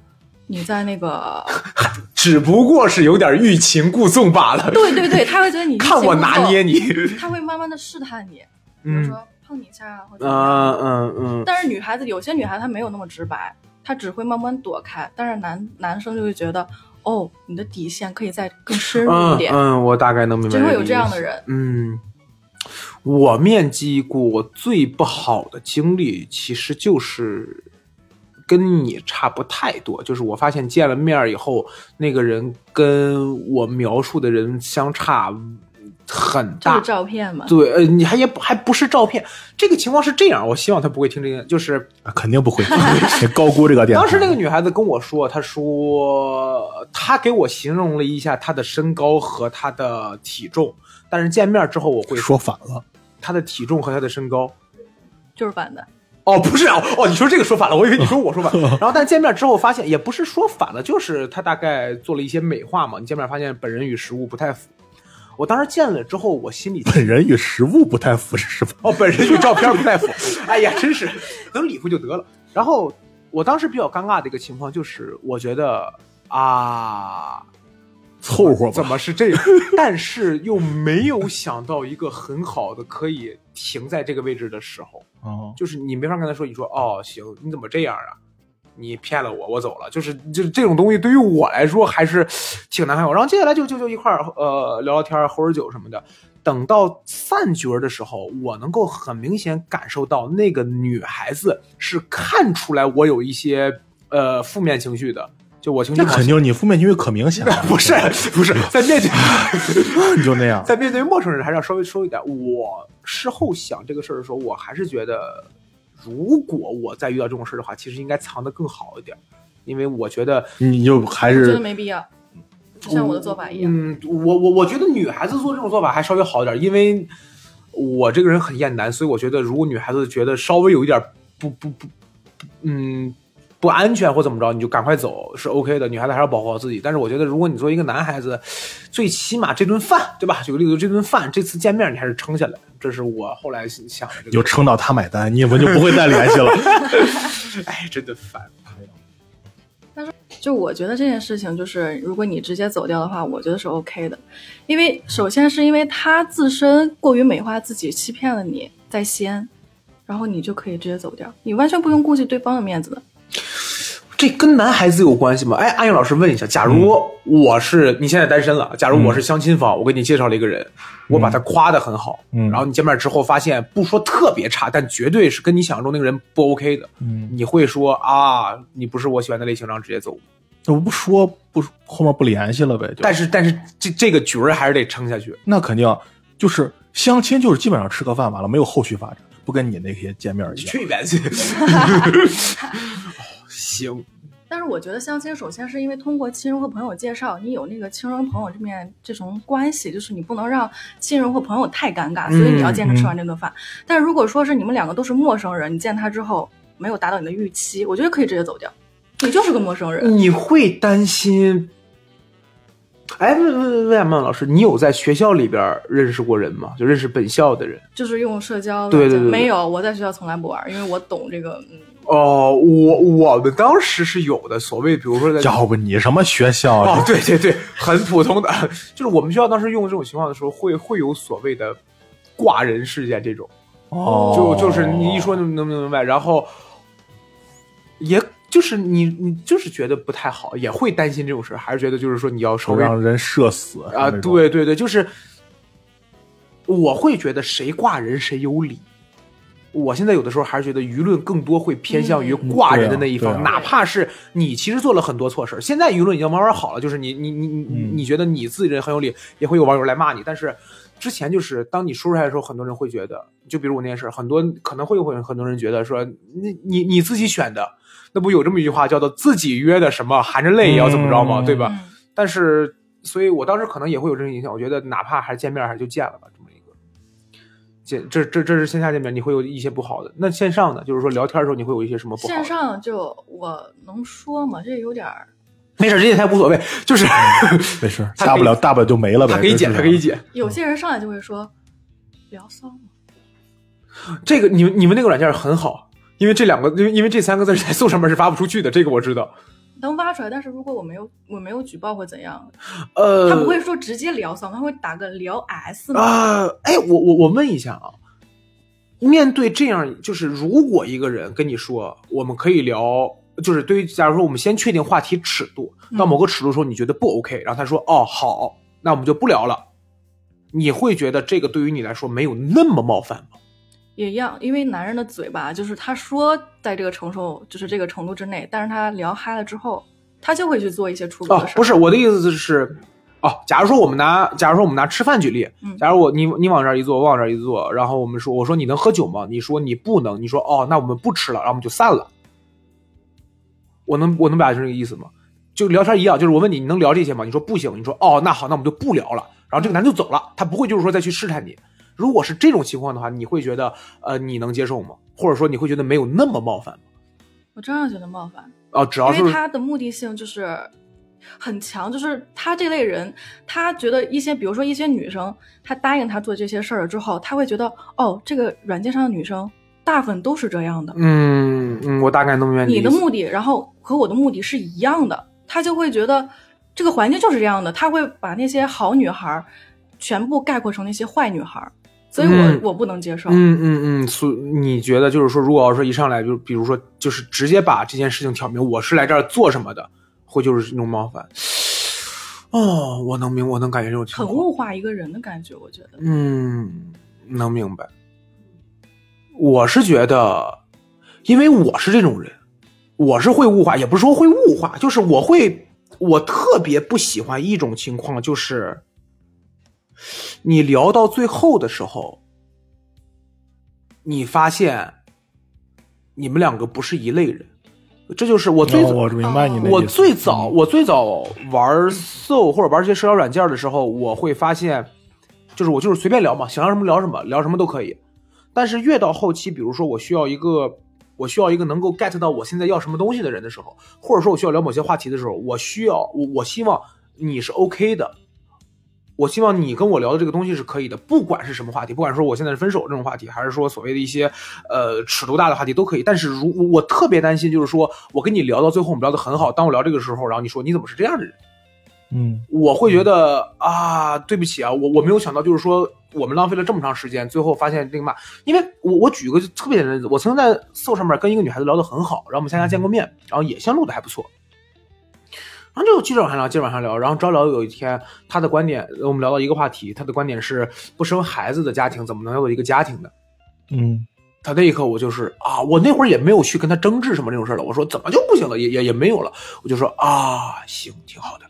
S3: 你在那个，
S2: 只不过是有点欲擒故纵罢了。
S3: 对对对，他会觉得你
S2: 看我拿捏
S3: 你，他会慢慢的试探你，比如
S2: 嗯
S3: 说碰你一下啊，或者怎么样。
S2: 嗯嗯。
S3: 但是女孩子有些女孩子她没有那么直白，她只会慢慢躲开，但是男男生就会觉得，哦，你的底线可以再更深入一点，
S2: 嗯嗯，我大概能明白。
S3: 真会有这样的。人。
S2: 嗯，我面基过，我最不好的经历其实就是跟你差不太多，就是我发现见了面以后，那个人跟我描述的人相差很大
S3: 就是。照片嘛，
S2: 对，呃，你还也不还不是照片，这个情况是这样，我希望他不会听这个，就是
S1: 啊肯定不会，你高估这个点。
S2: 当时那个女孩子跟我说，她说她给我形容了一下她的身高和她的体重，但是见面之后我会
S1: 说反了，
S2: 她的体重和她的身高。
S3: 就是反的。
S2: 哦，不是哦，哦，你说这个说反了，我以为你说我说反了。然后，但见面之后发现，也不是说反了，就是她大概做了一些美化嘛。你见面发现本人与实物不太符。我当时见了之后，我心里
S1: 本人与实物不太符是吧？
S2: 哦，本人与照片不太符。哎呀，真是能理会就得了。然后我当时比较尴尬的一个情况就是，我觉得啊，
S1: 凑合吧。
S2: 怎么是这样？但是又没有想到一个很好的可以停在这个位置的时候，
S1: 哦，
S2: 就是你没法跟他说，你说哦行，你怎么这样啊？你骗了我，我走了。就是就是这种东西对于我来说还是挺难受。然后接下来就就就一块儿呃聊聊天，喝会儿酒什么的。等到散局儿的时候，我能够很明显感受到那个女孩子是看出来我有一些呃负面情绪的，就我情绪
S1: 那肯定你负面情绪可明显了，
S2: 不是不是在面对
S1: 你就那样。
S2: 在面对陌生人还是要稍微收一点。我事后想这个事儿的时候，我还是觉得，如果我再遇到这种事儿的话，其实应该藏得更好一点，因为我觉得，
S1: 你就还
S3: 是觉得没必要，就像我的做法一样。
S2: 嗯，我我我觉得女孩子做这种做法还稍微好一点，因为我这个人很厌男，所以我觉得如果女孩子觉得稍微有一点不不不，嗯。不安全或怎么着，你就赶快走是 OK 的。女孩子还是要保护好自己。但是我觉得，如果你作为一个男孩子，最起码这顿饭，对吧？举个例子，这顿饭这次见面你还是撑下来，这是我后来想的这个。
S1: 就撑到他买单，你们就不会再联系了。
S2: 哎，真的烦。
S3: 但是就我觉得这件事情，就是如果你直接走掉的话，我觉得是 OK 的，因为首先是因为他自身过于美化自己，欺骗了你在先，然后你就可以直接走掉，你完全不用顾及对方的面子的。
S2: 这跟男孩子有关系吗？哎，阿英老师问一下，假如我是、你现在单身了，假如我是相亲方，我给你介绍了一个人，我把他夸的很好，
S1: 嗯
S2: 然后你见面之后发现不说特别差，但绝对是跟你想象中那个人不 OK 的，
S1: 嗯，
S2: 你会说啊，你不是我喜欢的类型，然后直接走。
S1: 我不说不后面不联系了呗。
S2: 但是但是这这个局儿还是得撑下去。
S1: 那肯定就是相亲就是基本上吃个饭完了，没有后续发展，不跟你那些见面一样。
S2: 去一边去。行，
S3: 但是我觉得相亲，首先是因为通过亲人和朋友介绍，你有那个亲人朋友这面这种关系，就是你不能让亲人或朋友太尴尬，所以你要见他吃完这顿饭。但是如果说是你们两个都是陌生人，你见他之后没有达到你的预期，我觉得可以直接走掉，你就是个陌生人。
S2: 你会担心？哎，问问问问孟老师，你有在学校里边认识过人吗？就认识本校的人？
S3: 就是用社交
S2: 对对对对
S3: 没有，我在学校从来不玩，因为我懂这个，嗯，
S2: 哦，我我们当时是有的，所谓比如说在
S1: 要不你什么学校？
S2: 哦，对对对，很普通的，就是我们学校当时用这种情况的时候，会会有所谓的挂人事件这种，
S1: 哦，
S2: 就就是你一说能能明白，然后也就是你你就是觉得不太好，也会担心这种事儿，还是觉得就是说你要稍微
S1: 让人社死
S2: 啊，对对对，就是我会觉得谁挂人谁有理。我现在有的时候还是觉得舆论更多会偏向于
S3: 嗯
S2: 挂人的那一方，哪怕是你其实做了很多错事儿。现在舆论已经慢慢好了，就是你你你你
S1: 嗯
S2: 你觉得你自己人很有理，也会有网友来骂你。但是之前就是当你说出来的时候，很多人会觉得，就比如我那件事儿，很多可能会有很很多人觉得说，你你你自己选的，那不有这么一句话叫做自己约的什么含着泪也要怎么着吗？
S1: 嗯
S2: 对吧？
S3: 嗯
S2: 但是，所以我当时可能也会有这种影响。我觉得哪怕还是见面，还是就见了吧，见这这这是线下见面，你会有一些不好的。那线上呢？就是说聊天的时候，你会有一些什么不好的？
S3: 线上就我能说吗？这有点儿，
S2: 没事，这些才无所谓，就是
S1: 没事，大不了大不了就没了呗。
S2: 他可以剪，他可以剪。
S3: 有些人上来就会说聊骚吗？
S2: 这个你们你们那个软件很好，因为这两个，因为因为这三个字在 搜上面是发不出去的，这个我知道。
S3: 能挖出来，但是如果我没有我没有举报会怎样？
S2: 呃，
S3: 他不会说直接聊骚，他会打个聊 S 吗？
S2: 啊，哎，我我我问一下啊，面对这样，就是如果一个人跟你说我们可以聊，就是对于假如说我们先确定话题尺度，到某个尺度的时候你觉得不 OK，然后他说哦好，那我们就不聊了，你会觉得这个对于你来说没有那么冒犯吗？
S3: 也一样，因为男人的嘴巴就是他说在这个承受就是这个程度之内，但是他聊嗨了之后，他就会去做一些出格的事，
S2: 不是我的意思是，哦，假如说我们拿，假如说我们拿吃饭举例，假如我你你往这儿一坐，我往这儿一坐，然后我们说，我说你能喝酒吗？你说你不能，你说哦，那我们不吃了，然后我们就散了。我能我能表达成这个意思吗？就聊天一样，就是我问你，你能聊这些吗？你说不行，你说哦，那好，那我们就不聊了。然后这个男就走了，他不会就是说再去试探你。如果是这种情况的话，你会觉得呃你能接受吗？或者说你会觉得没有那么冒犯吗？
S3: 我真的觉得冒犯，
S2: 哦、只要是
S3: 因为他的目的性就是很强，就是他这类人，他觉得一些，比如说一些女生，他答应他做这些事儿了之后，他会觉得哦，这个软件上的女生大部分都是这样的，
S2: 嗯嗯，我大概能明白
S3: 你的目的，然后和我的目的是一样的，他就会觉得这个环境就是这样的，他会把那些好女孩儿全部概括成那些坏女孩儿，所以我、
S2: 嗯
S3: 我不能接受。
S2: 嗯嗯嗯，所你觉得就是说，如果要说一上来就比如说就是直接把这件事情挑明，我是来这儿做什么的，会就是那种冒犯。哦，我能明，我能感觉这种情
S3: 很。物化一个人的感觉，我觉得。
S2: 嗯，能明白。我是觉得，因为我是这种人，我是会物化，也不是说会物化，就是我会，我特别不喜欢一种情况，就是你聊到最后的时候，你发现你们两个不是一类人，这就是我最
S1: 哦我明白你的。
S2: 我最早
S1: 嗯
S2: 我最早玩 Soul 或者玩这些社交软件的时候，我会发现，就是我就是随便聊嘛，想聊什么聊什么，聊什么都可以。但是越到后期，比如说我需要一个，我需要一个能够 get 到我现在要什么东西的人的时候，或者说我需要聊某些话题的时候，我需要我我希望你是 OK 的，我希望你跟我聊的这个东西是可以的，不管是什么话题，不管说我现在是分手这种话题，还是说所谓的一些呃尺度大的话题都可以。但是如我我特别担心，就是说我跟你聊到最后，我们聊得很好，当我聊这个时候，然后你说你怎么是这样的人，
S1: 嗯，
S2: 我会觉得啊，对不起啊，我我没有想到，就是说我们浪费了这么长时间，最后发现那个嘛，因为我我举个特别简单的例子，我曾经在 So 上面跟一个女孩子聊得很好，然后我们参加见过面，然后也相处的还不错。然后就接着往下聊，接着往下聊，然后招聊有一天，他的观点，我们聊到一个话题，他的观点是不生孩子的家庭怎么能有一个家庭呢？
S1: 嗯，
S2: 他那一刻我就是啊，我那会儿也没有去跟他争执什么这种事儿了。我说怎么就不行了？也也也没有了。我就说啊，行，挺好的。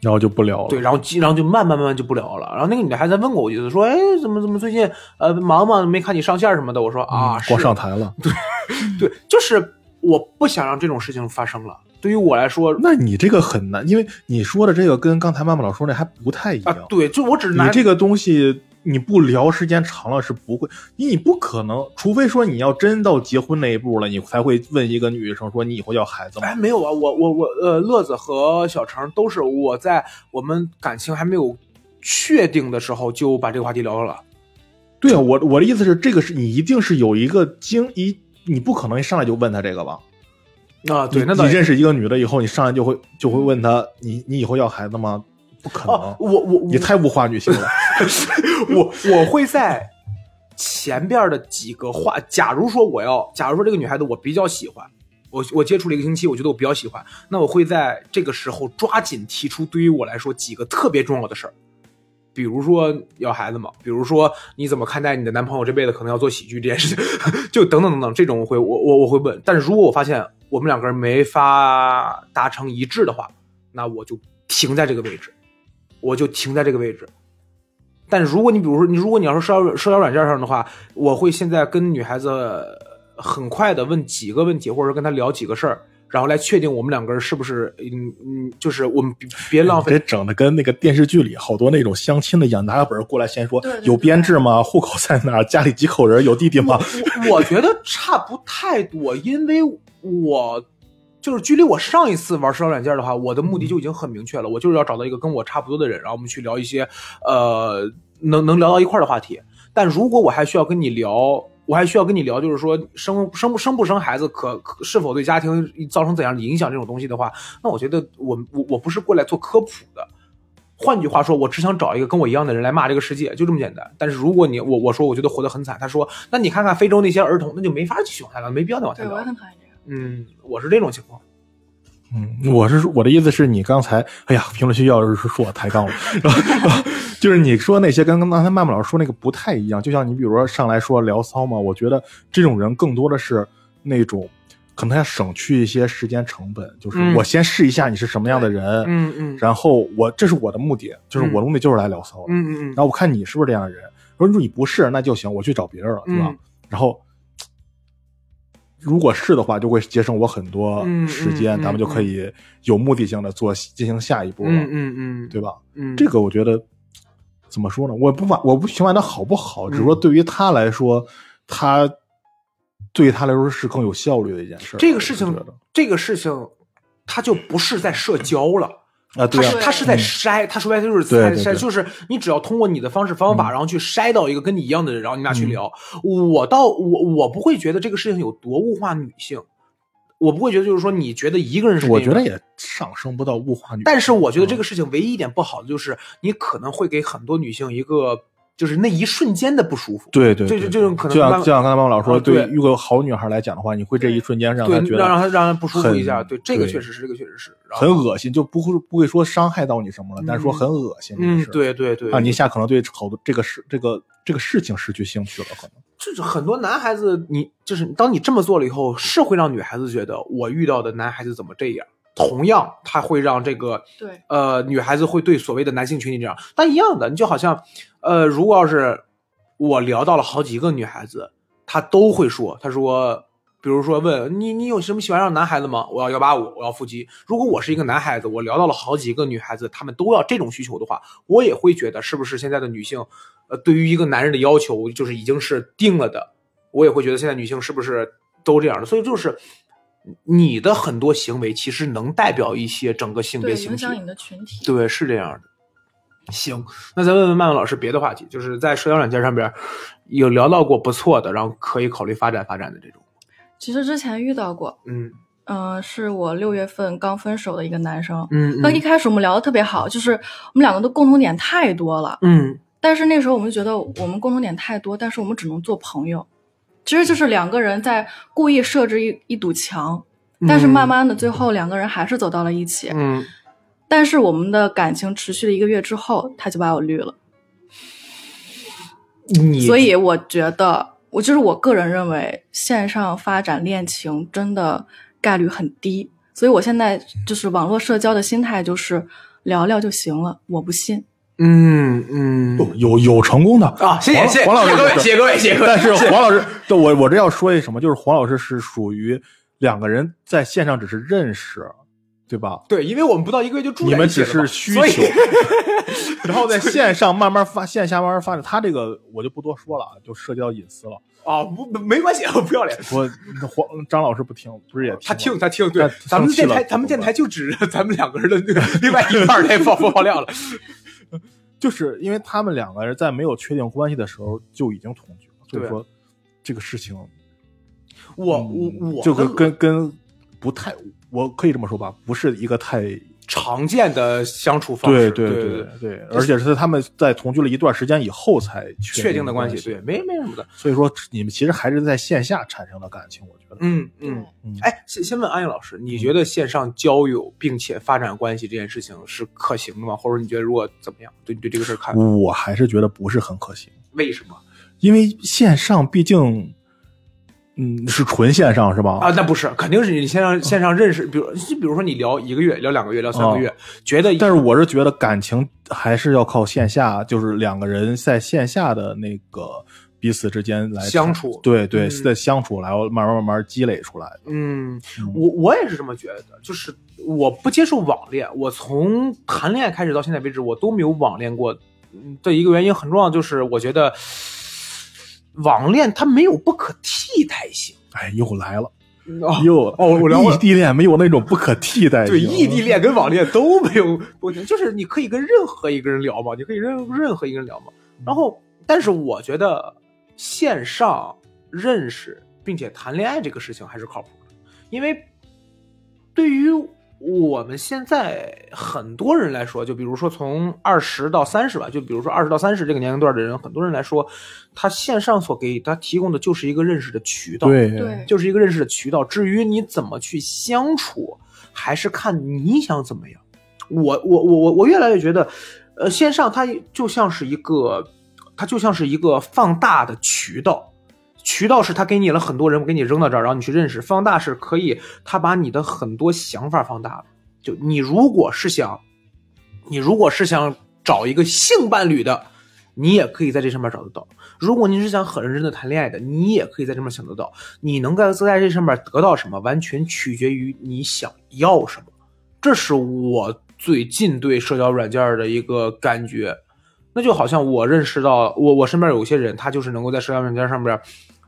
S1: 然后就不聊了。
S2: 对，然后然后就慢慢慢慢就不聊了。然后那个女的还在问过我一次，说，哎，怎么怎么最近呃忙吗？没看你上线什么的。我说啊，
S1: 光
S2: 是
S1: 上台了。
S2: 对对，就是我不想让这种事情发生了。对于我来说，
S1: 那你这个很难，因为你说的这个跟刚才曼曼老说那还不太一样。，
S2: 啊对，就我只拿
S1: 你这个东西你不聊时间长了是不会，你不可能，除非说你要真到结婚那一步了，你才会问一个女生说你以后要孩子吗？
S2: 哎，没有啊，我我我呃，乐子和小程都是我在我们感情还没有确定的时候就把这个话题聊了。
S1: 对啊，我我的意思是，这个是你一定是有一个经一，你不可能一上来就问他这个吧？
S2: 啊，对，那
S1: 你认识一个女的以后，你上来就会就会问她，你你以后要孩子吗？不可能，
S2: 啊，我我
S1: 你太物化女性了。
S2: 我我会在前边的几个话，假如说我要，假如说这个女孩子我比较喜欢，我我接触了一个星期，我觉得我比较喜欢，那我会在这个时候抓紧提出对于我来说几个特别重要的事儿，比如说要孩子嘛，比如说你怎么看待你的男朋友这辈子可能要做喜剧这件事情，就等等等等，这种我会我我我会问，但是如果我发现我们两个人没法达成一致的话，那我就停在这个位置，我就停在这个位置。但如果你比如说你，如果你要是社交社交软件上的话，我会现在跟女孩子很快的问几个问题，或者跟她聊几个事儿，然后来确定我们两个人是不是嗯嗯，就是我们别别浪费
S1: 别整的跟那个电视剧里好多那种相亲的一样，拿个本儿过来先说有编制吗？户口在哪儿？家里几口人？有弟弟吗？
S2: 我我觉得差不太多，因为我就是距离我上一次玩社交软件的话，我的目的就已经很明确了，我就是要找到一个跟我差不多的人，然后我们去聊一些呃能能聊到一块儿的话题。但如果我还需要跟你聊，我还需要跟你聊，就是说生生不生不生孩子可可是否对家庭造成怎样的影响这种东西的话，那我觉得我我我不是过来做科普的。换句话说，我只想找一个跟我一样的人来骂这个世界，就这么简单。但是如果你我我说我觉得活得很惨，他说那你看看非洲那些儿童，那就没法继续往下聊，没必要再往下
S3: 对，我也
S2: 聊。
S3: 很讨厌这个。
S2: 嗯，我是这种情况。
S1: 嗯，我是我的意思是你刚才，哎呀，评论区要是说我抬杠了，然后 就是你说那些跟刚才曼曼老师说那个不太一样，就像你比如说上来说聊骚嘛，我觉得这种人更多的是那种可能要省去一些时间成本，就是
S2: 嗯
S1: 我先试一下你是什么样的人，
S2: 嗯嗯
S1: 然后我这是我的目的，就是我的目的就是来聊骚的，
S2: 嗯嗯
S1: 然后我看你是不是这样的人，如果你不是那就行，我去找别人了，对吧？
S2: 嗯
S1: 然后。如果是的话，就会节省我很多
S2: 嗯
S1: 时间，
S2: 嗯
S1: 咱们就可以有目的性的做进行下一步了，
S2: 嗯嗯嗯，
S1: 对吧？
S2: 嗯，
S1: 这个我觉得怎么说呢？我不管，我不评判它好不好，只是说对于他来说，他对于他来说是更有效率的一件事。
S2: 这个事情这个事情，他就不是在社交了。
S1: 啊，
S2: 它
S1: 对啊，
S2: 是它是在筛，他说白了就是
S1: 对
S2: 在筛，就是你只要通过你的方式方法，
S1: 嗯
S2: 然后去筛到一个跟你一样的人，然后你俩去
S1: 嗯
S2: 聊。我倒我我不会觉得这个事情有多物化女性，我不会觉得就是说你觉得一个人是
S1: 我觉得也上升不到物化女，
S2: 但是我觉得这
S1: 个
S2: 个事情唯一一点不好的就是你可能会给很多女性一个就是那一瞬间的不舒服。
S1: 对对，
S2: 这
S1: 对
S2: 这种可能
S1: 就像就像刚才妈妈老说，
S2: 啊对
S1: 对，如果好女孩来讲的话，你会这一瞬间让
S2: 对
S1: 她，觉得
S2: 让让她让她不舒服一下，对，这个确实是，这个确实是，
S1: 很恶心，就不会不会说伤害到你什么了，但是说很恶心
S2: 嗯对对对，
S1: 让你一下可能对好多这个事这个这个事情失去兴趣了，可能。
S2: 就是很多男孩子，你就是当你这么做了以后，是会让女孩子觉得我遇到的男孩子怎么这样。同样，他会让这个
S3: 对，
S2: 呃女孩子会对所谓的男性群体这样。但一样的，你就好像呃，如果要是我聊到了好几个女孩子，她都会说，她说，比如说问你你有什么喜欢上男孩子吗？我要幺八五，我要腹肌。如果我是一个男孩子，我聊到了好几个女孩子，她们都要这种需求的话，我也会觉得是不是现在的女性，呃，对于一个男人的要求就是已经是定了的。我也会觉得现在女性是不是都这样的？所以就是你的很多行为其实能代表一些整个性别
S3: 对，
S2: 形体。
S3: 影响你的群体。
S2: 对，是这样的。行，那再问问曼曼老师别的话题，就是在社交软件上边有聊到过不错的，然后可以考虑发展发展的这种。
S3: 其实之前遇到过，
S2: 嗯
S3: 嗯、是我六月份刚分手的一个男生。
S2: 嗯
S3: 那一开始我们聊的特别好，就是我们两个的共同点太多了。
S2: 嗯
S3: 但是那时候我们就觉得我们共同点太多，但是我们只能做朋友。其实就是两个人在故意设置一一堵墙，但是慢慢的最后两个人还是走到了一起。
S2: 嗯
S3: 但是我们的感情持续了一个月之后，他就把我绿了。
S2: 你
S3: 所以我觉得，我就是我个人认为，线上发展恋情真的概率很低。所以我现在就是网络社交的心态就是，聊聊就行了，我不信。
S2: 嗯嗯
S1: 有有成功的
S2: 啊，谢谢谢谢
S1: 黄黄老师
S2: 谢谢各位，谢谢各位，谢谢各位。
S1: 但是黄老师，对我我这要说一什么，就是黄老师是属于两个人在线上只是认识，对吧？
S2: 对，因为我们不到一个月就住
S1: 你们只是需求，然后在线上慢慢发，线下慢慢发展。他这个我就不多说了，就涉及到隐私了。
S2: 啊，不没关系，不要脸。
S1: 我黄张老师不听，不是也
S2: 他
S1: 听
S2: 他听，对，咱们电台咱们电台就指着咱们两个人的那个另外一半来爆爆料了。
S1: 就是因为他们两个人在没有确定关系的时候就已经同居了，所以说这个事情
S2: 我
S1: 嗯
S2: 我我
S1: 就跟跟跟不太，我可以这么说吧，不是一个太
S2: 常见的相处方式，
S1: 对
S2: 对
S1: 对对，而且是他们在同居了一段时间以后才
S2: 确定的关
S1: 系，
S2: 对，没没什么的。
S1: 所以说你们其实还是在线下产生了感情，我觉得，
S2: 嗯嗯。
S1: 嗯，
S2: 哎，先先问安逸老师，你觉得线上交友并且发展关系这件事情是可行的吗？或者你觉得如果怎么样？对你对这个事儿看？
S1: 我还是觉得不是很可行，
S2: 为什么
S1: 因为线上毕竟，嗯，是纯线上是吧？
S2: 啊？那不是，肯定是你线上线上认识，比如就比如说你聊一个月、聊两个月、聊三个月，觉得
S1: 但是我是觉得感情还是要靠线下，就是两个人在线下的那个彼此之间来
S2: 相处
S1: 对对，
S2: 嗯
S1: 在相处，然后慢慢慢慢积累出来的。
S2: 嗯，
S1: 嗯
S2: 我我也是这么觉得，就是我不接受网恋，我从谈恋爱开始到现在为止，我都没有网恋过。嗯的一个原因很重要，就是我觉得网恋它没有不可替代性。
S1: 哎，又来了，
S2: 哦
S1: 又异地恋没有那种不可替代性。
S2: 对，异地恋跟网恋都没有不行，就是你可以跟任何一个人聊嘛，你可以任任何一个人聊嘛。然后，但是我觉得线上认识并且谈恋爱这个事情还是靠谱的，因为对于我们现在很多人来说，就比如说从二十到三十吧，就比如说二十到三十这个年龄段的人，很多人来说，他线上所给他提供的就是一个认识的渠道。
S1: 对
S3: 对
S2: 就是一个认识的渠道。至于你怎么去相处，还是看你想怎么样。我我我我我越来越觉得，呃，线上它就像是一个，它就像是一个放大的渠道。渠道是他给你了很多人，我给你扔到这儿，然后你去认识。放大是可以，他把你的很多想法放大了。就你如果是想，你如果是想找一个性伴侣的，你也可以在这上面找得到。如果你是想很认真的谈恋爱的，你也可以在这面想得到。你能够在这上面得到什么，完全取决于你想要什么。这是我最近对社交软件的一个感觉。那就好像我认识到我我身边有些人，他就是能够在社交软件上面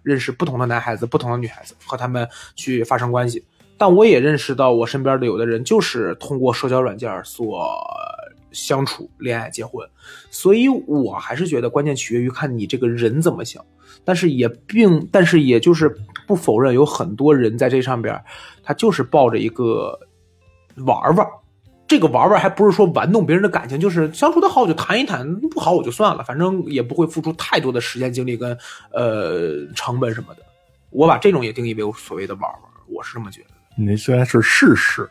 S2: 认识不同的男孩子、不同的女孩子，和他们去发生关系。但我也认识到我身边的有的人就是通过社交软件所相处、恋爱、结婚。所以我还是觉得关键取决于看你这个人怎么想。但是也并，但是也就是不否认有很多人在这上边，他就是抱着一个玩玩。这个玩玩还不是说玩弄别人的感情，就是相处的好就谈一谈，不好我就算了，反正也不会付出太多的时间精力跟呃成本什么的。我把这种也定义为所谓的玩玩，我是这么觉得。
S1: 你虽然是试试，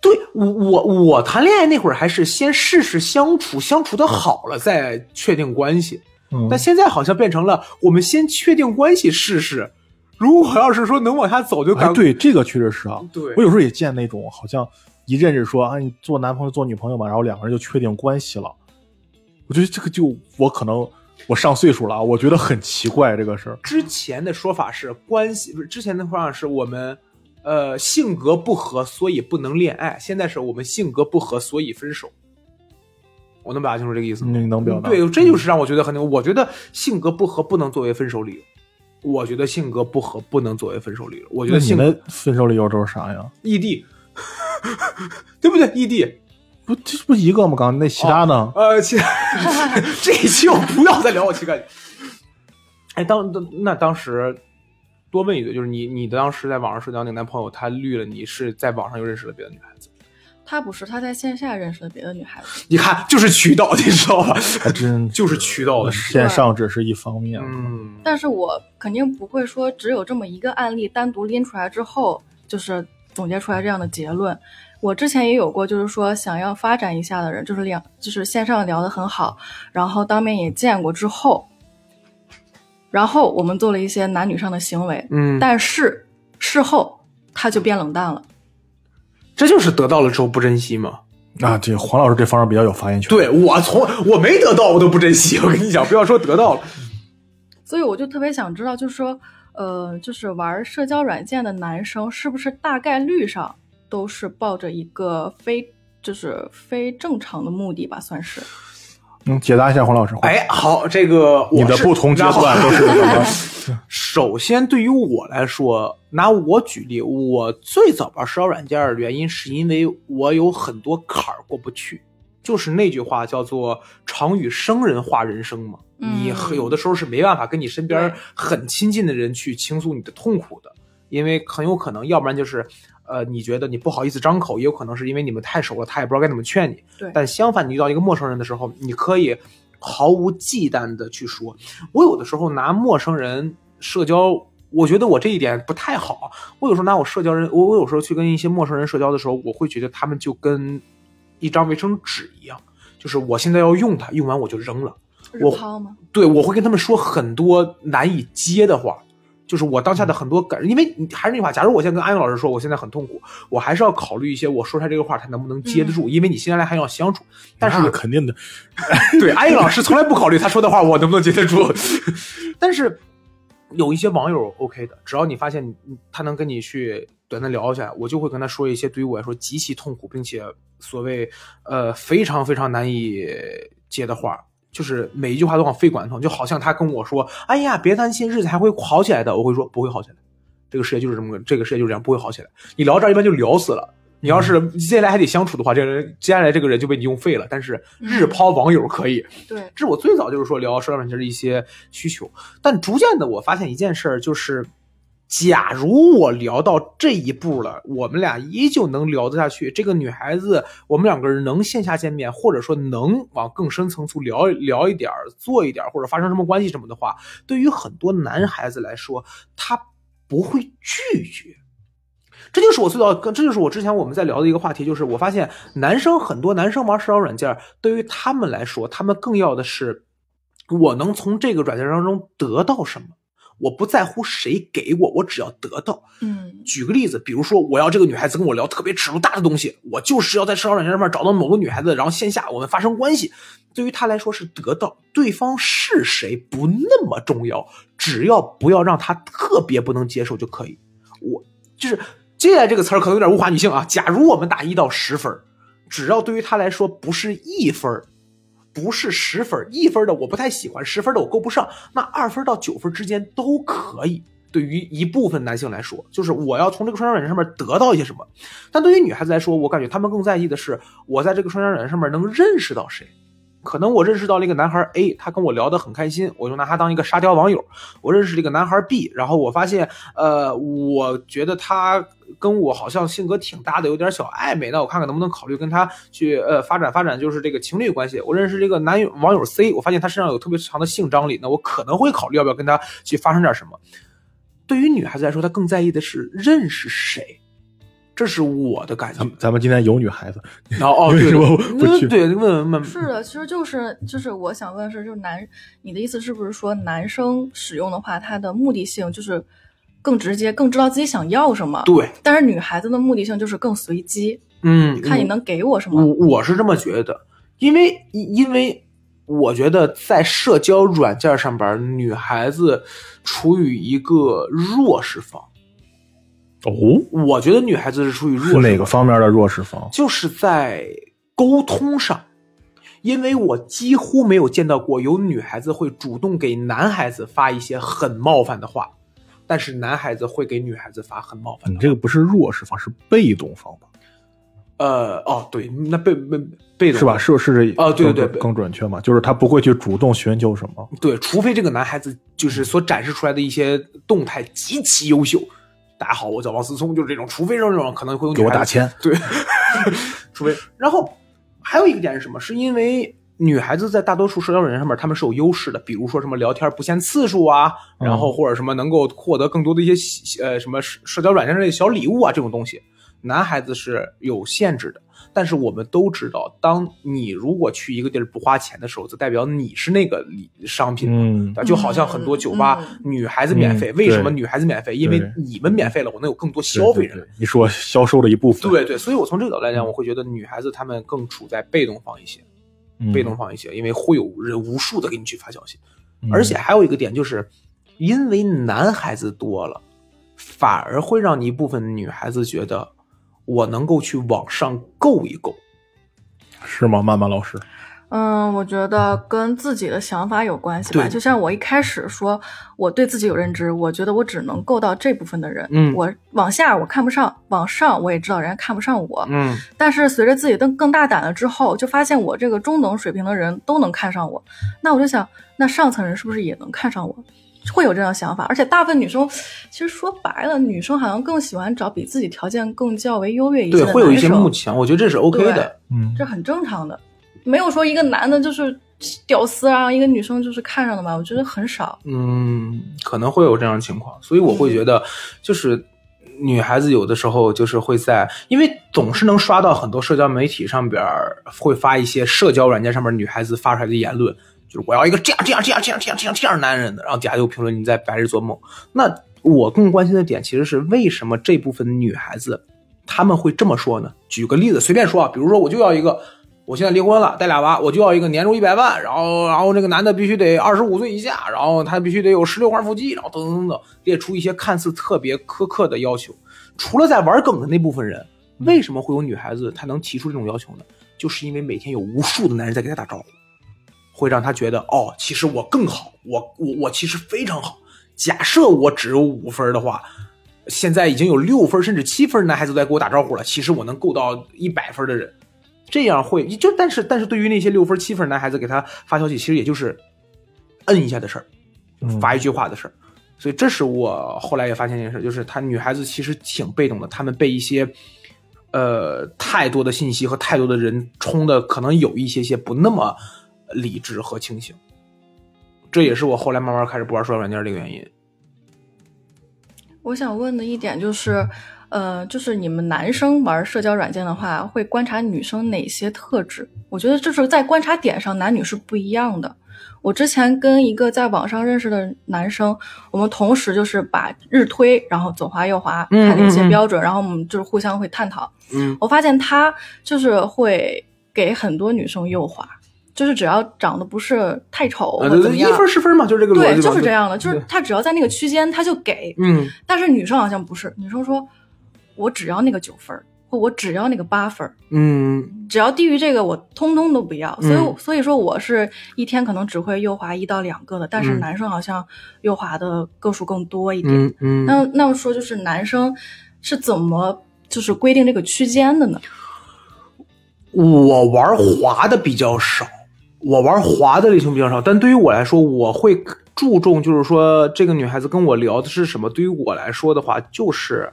S2: 对我我我谈恋爱那会儿还是先试试相处，相处的好了再确定关系。
S1: 嗯
S2: 但现在好像变成了我们先确定关系试试，如果要是说能往下走就
S1: 哎，
S2: 赶
S1: 对，这个确实是啊。
S2: 对
S1: 我有时候也见那种好像一认识说啊，你做男朋友做女朋友嘛，然后两个人就确定关系了。我觉得这个就我可能我上岁数了啊，我觉得很奇怪这个事儿。
S2: 之前的说法是关系，不是之前的说法是我们呃性格不合，所以不能恋爱。现在是我们性格不合，所以分手。我能表达清楚这个意思吗？
S1: 你能表达？
S2: 对，这就是让我觉得很牛。我觉得性格不合不能作为分手理由。我觉得性格不合不能作为分手理由。我觉
S1: 得你
S2: 得性格
S1: 们分手理由都是啥呀？
S2: 异地，对不对？异地，
S1: 不，这不一个吗？刚那其他呢？
S2: 呃，其他 这一期我不要再聊我情感。哎，当当那当时多问一句，就是你你当时在网上社交那个男朋友，他绿了你是在网上又认识了别的女孩子？
S3: 他不是，他在线下认识了别的女孩子。
S2: 你看，就是渠道，你知道吧？
S1: 还真
S2: 就是渠道的事。
S1: 线上只是一方面。
S2: 嗯，
S3: 但是我肯定不会说只有这么一个案例单独拎出来之后，就是总结出来这样的结论。我之前也有过，就是说想要发展一下的人，就是两，就是线上聊得很好，然后当面也见过之后，然后我们做了一些男女上的行为，
S2: 嗯，
S3: 但是事后他就变冷淡了。
S2: 这就是得到了之后不珍惜嘛。
S1: 啊，这黄老师这方面比较有发言权。
S2: 对我从我没得到，我都不珍惜。我跟你讲，不要说得到了，
S3: 所以我就特别想知道，就是说，呃，就是玩社交软件的男生，是不是大概率上都是抱着一个非就是非正常的目的吧？算是。
S1: 嗯，解答一下黄老师。
S2: 哎，好，这个
S1: 你的不同阶段都是什么？
S2: 首先，对于我来说，拿我举例，我最早玩社交软件的原因，是因为我有很多坎儿过不去。就是那句话叫做“常与生人话人生”嘛，你有的时候是没办法跟你身边很亲近的人去倾诉你的痛苦的，因为很有可能，要不然就是。呃，你觉得你不好意思张口，也有可能是因为你们太熟了，他也不知道该怎么劝你。
S3: 对。
S2: 但相反，你遇到一个陌生人的时候，你可以毫无忌惮的去说。我有的时候拿陌生人社交，我觉得我这一点不太好。我有时候拿我社交人，我我有时候去跟一些陌生人社交的时候，我会觉得他们就跟一张卫生纸一样，就是我现在要用它，用完我就扔了。我？对，我会跟他们说很多难以接的话。就是我当下的很多感，因为你还是那句话，假如我现在跟安勇老师说我现在很痛苦，我还是要考虑一些我说出来这个话他能不能接得住，因为你接下来还要相处。但是
S1: 肯定的，
S2: 对安勇老师从来不考虑他说的话我能不能接得住。但是有一些网友 OK 的，只要你发现他能跟你去短暂聊一下，我就会跟他说一些对于我来说极其痛苦并且所谓呃非常非常难以接的话。就是每一句话都往肺管疼，就好像他跟我说：“哎呀，别担心，日子还会好起来的。”我会说：“不会好起来，这个世界就是这么，这个世界就是这样，不会好起来。”你聊这儿一般就聊死了。你要是接下来还得相处的话，这个人接下来这个人就被你用废了。但是日抛网友可以，
S3: 对，
S2: 这是我最早就是说聊社交软件的一些需求。但逐渐的，我发现一件事儿就是。假如我聊到这一步了，我们俩依旧能聊得下去。这个女孩子，我们两个人能线下见面，或者说能往更深层次聊聊一点做一点或者发生什么关系什么的话，对于很多男孩子来说，他不会拒绝。这就是我最早，这就是我之前我们在聊的一个话题，就是我发现男生很多男生玩社交软件，对于他们来说，他们更要的是我能从这个软件当中得到什么。我不在乎谁给我，我只要得到。
S3: 嗯，
S2: 举个例子，比如说我要这个女孩子跟我聊特别尺度大的东西，我就是要在社交软件上面找到某个女孩子，然后线下我们发生关系。对于她来说是得到，对方是谁不那么重要，只要不要让她特别不能接受就可以。我就是接下来这个词儿可能有点物化女性啊。假如我们打一到十分，只要对于她来说不是一分。不是十分一分的我不太喜欢，十分的我够不上，那二分到九分之间都可以。对于一部分男性来说，就是我要从这个双交软件上面得到一些什么。但对于女孩子来说，我感觉她们更在意的是我在这个双交软件上面能认识到谁。可能我认识到了一个男孩 A，他跟我聊得很开心，我就拿他当一个沙雕网友。我认识了一个男孩 B，然后我发现，呃，我觉得他跟我好像性格挺搭的，有点小暧昧。那我看看能不能考虑跟他去呃发展发展，就是这个情侣关系。我认识这个男网友 C，我发现他身上有特别强的性张力，那我可能会考虑要不要跟他去发生点什么。对于女孩子来说，她更在意的是认识谁。这是我的感觉。
S1: 咱咱们今天有女孩子，
S2: 然后哦，对，
S1: 不去？
S2: 对，问问问。
S3: 是的，其实就是就是我想问的是，就是男，你的意思是不是说男生使用的话，他的目的性就是更直接，更知道自己想要什么？
S2: 对。
S3: 但是女孩子的目的性就是更随机，
S2: 嗯，
S3: 看你能给我什么。
S2: 我我是这么觉得，因为因为我觉得在社交软件上边，女孩子处于一个弱势方。
S1: 哦，
S2: 我觉得女孩子是处于弱势，
S1: 哪个方面的弱势方？
S2: 就是在沟通上，因为我几乎没有见到过有女孩子会主动给男孩子发一些很冒犯的话，但是男孩子会给女孩子发很冒犯。
S1: 你这个不是弱势方，是被动方吧？
S2: 呃，哦，对，那被被被动
S1: 是吧？是不是？
S2: 哦，对对
S1: 对，更准确嘛？就是他不会去主动寻求什么？
S2: 对，除非这个男孩子就是所展示出来的一些动态极其优秀。大家好，我叫王思聪，就是这种，除非这种可能会
S1: 给我打钱，
S2: 对，除非。然后还有一个点是什么？是因为女孩子在大多数社交软件上面，她们是有优势的，比如说什么聊天不限次数啊，然后或者什么能够获得更多的一些呃什么社社交软件上的小礼物啊这种东西。男孩子是有限制的。但是我们都知道，当你如果去一个地儿不花钱的时候，就代表你是那个礼商品嘛。
S1: 嗯。
S2: 对吧就好像很多酒吧、
S3: 嗯
S2: 女孩子免费，
S1: 嗯
S2: 为什么女孩子免费？因为你们免费了，我能有更多消费人。
S1: 你说销售的一部分，
S2: 对对，所以我从这个角度来讲，我会觉得女孩子她们更处在被动方一些，
S1: 嗯。
S2: 被动方一些，因为会有人无数的给你去发消息，
S1: 嗯。
S2: 而且还有一个点就是，因为男孩子多了，反而会让一部分女孩子觉得我能够去往上够一够。
S1: 是吗？曼曼老师，
S3: 嗯，我觉得跟自己的想法有关系吧。就像我一开始说，我对自己有认知，我觉得我只能够到这部分的人，
S2: 嗯
S3: 我往下我看不上，往上我也知道人家看不上我。
S2: 嗯
S3: 但是随着自己更更大胆了之后，就发现我这个中等水平的人都能看上我，那我就想，那上层人是不是也能看上我？会有这样的想法，而且大部分女生，其实说白了，女生好像更喜欢找比自己条件更较为优越一些的对，
S2: 会有一些慕强，我觉得这是 OK 的。
S1: 嗯。
S3: 这很正常的，没有说一个男的就是屌丝啊，一个女生就是看上的吧，我觉得很少。
S2: 嗯，可能会有这样的情况，所以我会觉得，就是女孩子有的时候就是会在，因为总是能刷到很多社交媒体上边会发一些社交软件上面女孩子发出来的言论，就是我要一个这样这样这样这样这样这样这样男人的，然后底下就评论你在白日做梦。那我更关心的点其实是为什么这部分女孩子她们会这么说呢？举个例子，随便说啊，比如说我就要一个。我现在离婚了，带俩娃，我就要一个年入一百万，然后，然后这个男的必须得二十五岁以下，然后他必须得有十六块腹肌，然后等等等等，列出一些看似特别苛刻的要求。除了在玩梗的那部分人，为什么会有女孩子她能提出这种要求呢？就是因为每天有无数的男人在给她打招呼，会让他觉得哦，其实我更好，我我我其实非常好。假设我只有五分的话，现在已经有六分甚至七分男孩子都在给我打招呼了，其实我能够到一百分的人。这样会就但是但是对于那些六分七分男孩子给他发消息，其实也就是摁一下的事儿，
S1: 嗯
S2: 发一句话的事儿。所以这是我后来也发现一件事，就是她女孩子其实挺被动的，她们被一些呃太多的信息和太多的人冲的，可能有一些些不那么理智和清醒。这也是我后来慢慢开始不玩社交软件的一个原因。
S3: 我想问的一点就是，呃，就是你们男生玩社交软件的话，会观察女生哪些特质？我觉得就是在观察点上，男女是不一样的。我之前跟一个在网上认识的男生，我们同时就是把日推，然后左滑右滑
S2: 嗯
S3: 看哪些
S2: 嗯嗯
S3: 标准，然后我们就是互相会探讨。
S2: 嗯
S3: 我发现他就是会给很多女生右滑，就是只要长得不是太丑
S2: 一
S3: 或怎么样，
S2: 分十分嘛，就是这个逻
S3: 对。就是这样的，就是他只要在那个区间他就给，
S2: 嗯
S3: 但是女生好像不是，女生说，我只要那个九分，或我只要那个八分，
S2: 嗯
S3: 只要低于这个我通通都不要。所以、
S2: 嗯
S3: 所以说我是一天可能只会右滑一到两个的，但是
S2: 嗯
S3: 男生好像右滑的个数更多一点。
S2: 嗯嗯。
S3: 那那么说就是男生是怎么就是规定这个区间的呢？
S2: 我玩滑的比较少，我玩滑的类型比较少，但对于我来说，我会注重就是说这个女孩子跟我聊的是什么。对于我来说的话，就是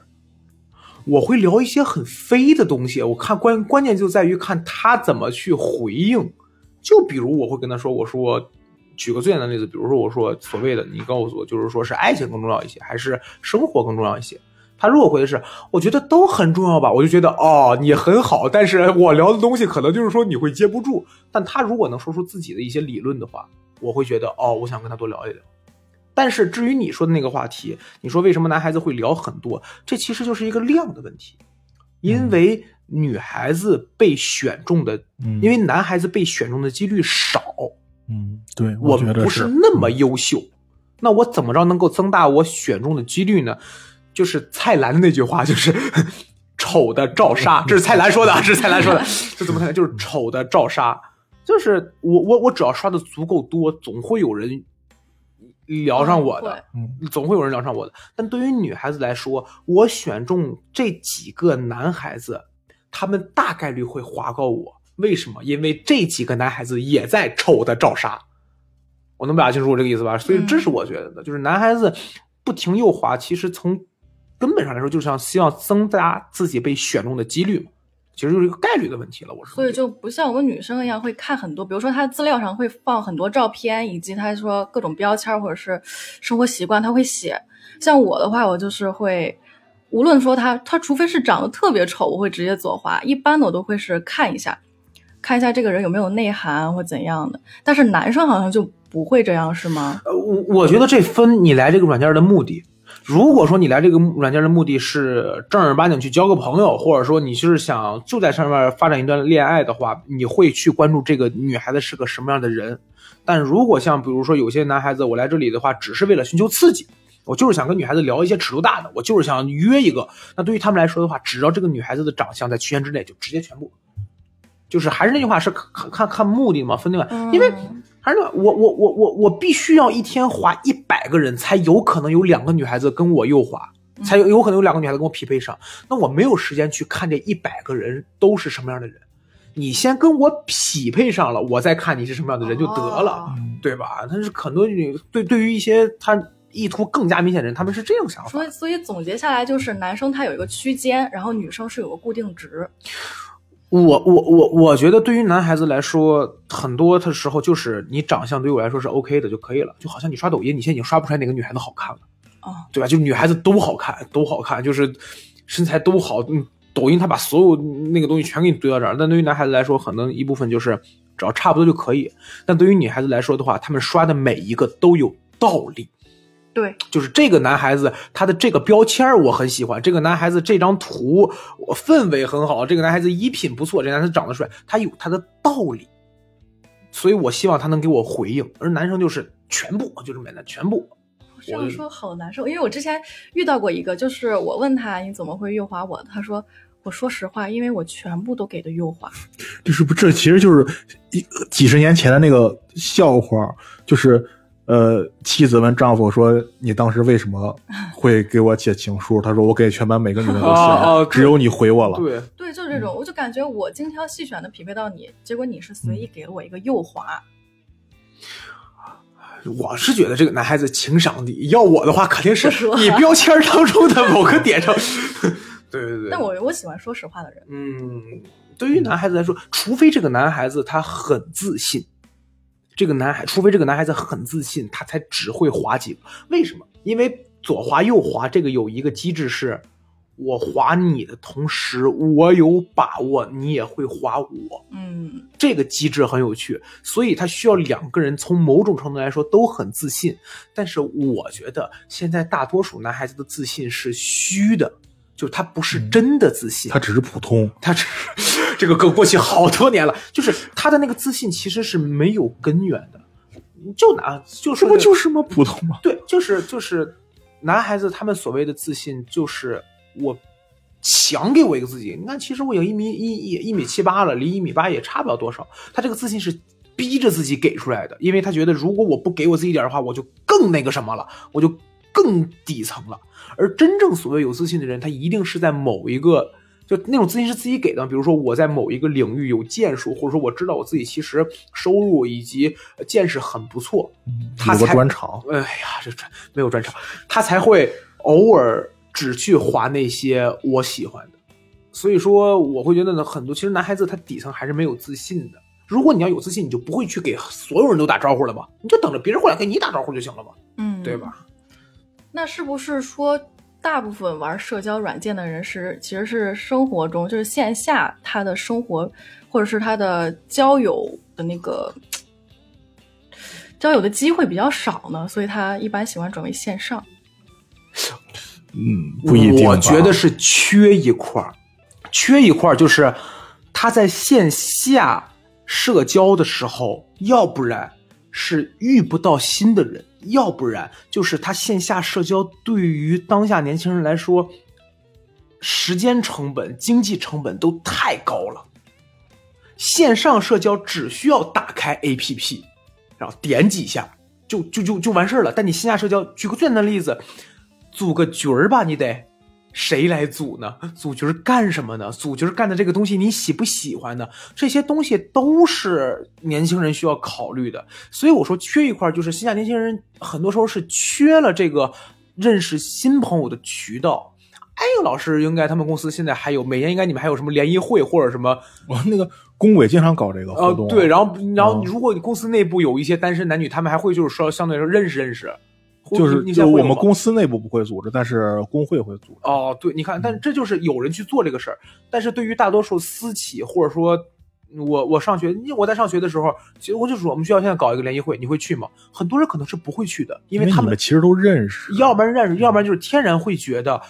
S2: 我会聊一些很飞的东西。我看关关键就在于看她怎么去回应。就比如我会跟她说，我说。举个最简单的例子，比如说我说所谓的，你告诉我，就是说是爱情更重要一些，还是生活更重要一些？他如果回的是，我觉得都很重要吧，我就觉得哦，你很好，但是我聊的东西可能就是说你会接不住。但他如果能说出自己的一些理论的话，我会觉得哦，我想跟他多聊一聊。但是至于你说的那个话题，你说为什么男孩子会聊很多，这其实就是一个量的问题，因为女孩子被选中的，
S1: 嗯
S2: 因为男孩子被选中的几率少，
S1: 嗯，对，
S2: 我
S1: 觉得
S2: 不是那么优秀，那我怎么着能够增大我选中的几率呢？就是蔡澜的那句话，就是 丑的照杀，这是蔡澜说的，这是蔡澜说的，这怎么可能？就是丑的照杀，就是我我我只要刷的足够多，总会有人聊上我的。总会有人聊上我的。但对于女孩子来说，我选中这几个男孩子，他们大概率会划高我。为什么？因为这几个男孩子也在丑的照杀。我能表达清楚我这个意思吧？所以这是我觉得的，就是男孩子不停右滑，其实从根本上来说，就是想希望增加自己被选中的几率嘛。其实就是一个概率的问题了。我是
S3: 所以就不像我们女生一样会看很多，比如说她的资料上会放很多照片，以及她说各种标签或者是生活习惯，她会写。像我的话，我就是会，无论说他他除非是长得特别丑，我会直接左滑，一般的我都会是看一下，看一下这个人有没有内涵或怎样的。但是男生好像就不会这样，是吗？
S2: 呃，我我觉得这分你来这个软件的目的。如果说你来这个软件的目的是正儿八经去交个朋友，或者说你是想就在上面发展一段恋爱的话，你会去关注这个女孩子是个什么样的人。但如果像比如说有些男孩子，我来这里的话，只是为了寻求刺激，我就是想跟女孩子聊一些尺度大的，我就是想约一个。那对于他们来说的话，只要这个女孩子的长相在区间之内，就直接全部。就是还是那句话，是看看看目的嘛，分对吧？因为
S3: 嗯
S2: 还是那我我我我我必须要一天划一百个人，才有可能有两个女孩子跟我右滑，才有有可能有两个女孩子跟我匹配上。那我没有时间去看这一百个人都是什么样的人，你先跟我匹配上了，我再看你是什么样的人就得了，
S3: 哦
S2: 对吧？但是很多女对对于一些他意图更加明显的人，他们是这样想法
S3: 所。以所以总结下来就是，男生他有一个区间，然后女生是有个固定值。
S2: 我我我我觉得对于男孩子来说，很多的时候就是你长相对于我来说是 OK 的就可以了，就好像你刷抖音，你现在已经刷不出来哪个女孩子好看了，
S3: 哦，
S2: 对吧？就女孩子都好看，都好看，就是身材都好。嗯，抖音它把所有那个东西全给你堆到这儿，但对于男孩子来说，可能一部分就是只要差不多就可以。但对于女孩子来说的话，他们刷的每一个都有道理。
S3: 对，
S2: 就是这个男孩子他的这个标签儿我很喜欢，这个男孩子这张图我氛围很好，这个男孩子衣品不错，这个男孩子长得帅，他有他的道理，所以我希望他能给我回应。而男生就是全部，就这么简单，全部。
S3: 这样说好难受，因为我之前遇到过一个，就是我问他你怎么会右滑我，他说我说实话，因为我全部都给的右滑。
S1: 就是不，这其实就是一几十年前的那个笑话，就是呃，妻子问丈夫说：“你当时为什么会给我写情书？”他说：“我给全班每个女人 都写了，只有你回我了。
S2: 对，
S3: 对，就是这种，我就感觉我精挑细选的匹配到你，结果你是随意给了我一个右滑。
S2: 我是觉得这个男孩子情商低，要我的话肯定是你标签当中的某个点上。对对对。
S3: 但我我喜欢说实话的人。
S2: 嗯，对于男孩子来说，除非这个男孩子他很自信，这个男孩，除非这个男孩子很自信，他才只会滑几个。为什么？因为左滑右滑这个有一个机制是，我滑你的同时，我有把握你也会滑我。
S3: 嗯，
S2: 这个机制很有趣，所以他需要两个人从某种程度来说都很自信。但是我觉得现在大多数男孩子的自信是虚的，就是他不是真的自信。
S1: 他只是普通，
S2: 他这这个梗过去好多年了，就是他的那个自信其实是没有根源的。就拿就
S1: 这
S2: 说这
S1: 不就是吗？普通吗？
S2: 对，就是就是男孩子他们所谓的自信，就是我强给我一个自己。你看，其实我有一米一一一米七八了，离一米八也差不了多少。他这个自信是逼着自己给出来的，因为他觉得如果我不给我自己点的话，我就更那个什么了，我就更底层了。而真正所谓有自信的人，他一定是在某一个。就那种自信是自己给的，比如说我在某一个领域有建树，或者说我知道我自己其实收入以及呃见识很不错，他
S1: 有个
S2: 才
S1: 专长，
S2: 哎呀，这专没有专长，他才会偶尔只去划那些我喜欢的。所以说，我会觉得呢，很多其实男孩子他底层还是没有自信的。如果你要有自信，你就不会去给所有人都打招呼了吧？你就等着别人过来给你打招呼就行了嘛，
S3: 嗯，
S2: 对？吧？
S3: 那是不是说，大部分玩社交软件的人是其实是生活中就是线下他的生活或者是他的交友的那个交友的机会比较少呢？所以他一般喜欢转为线上。
S1: 嗯，不一定。
S2: 我觉得是缺一块儿，缺一块儿就是他在线下社交的时候，要不然是遇不到新的人，要不然就是他线下社交对于当下年轻人来说，时间成本、经济成本都太高了。线上社交只需要打开 APP，然后点几下就就就就完事儿了。但你线下社交，举个最简单的例子，组个局儿吧，你得谁来组呢？组局儿干什么呢？组局儿干的这个东西你喜不喜欢呢？这些东西都是年轻人需要考虑的。所以我说缺一块儿，就是现在年轻人很多时候是缺了这个认识新朋友的渠道。哎，老师，应该他们公司现在还有每年应该你们还有什么联谊会或者什么
S1: 我那个工委经常搞这个活动，，
S2: 呃对，然后然后
S1: 嗯
S2: 如果你公司内部有一些单身男女，他们还会就是说相对来说认识认识，
S1: 就是就是我们公司内部不会组织，但是工会会组织。
S2: 哦，对，你看，但这就是有人去做这个事儿，但是对于大多数私企或者说。我我上学，我在上学的时候，其实我就说我们学校现在搞一个联谊会，你会去吗？很多人可能是不会去的，因为他们
S1: 其实都认识，
S2: 要不然认识，要不然就是天然会觉得，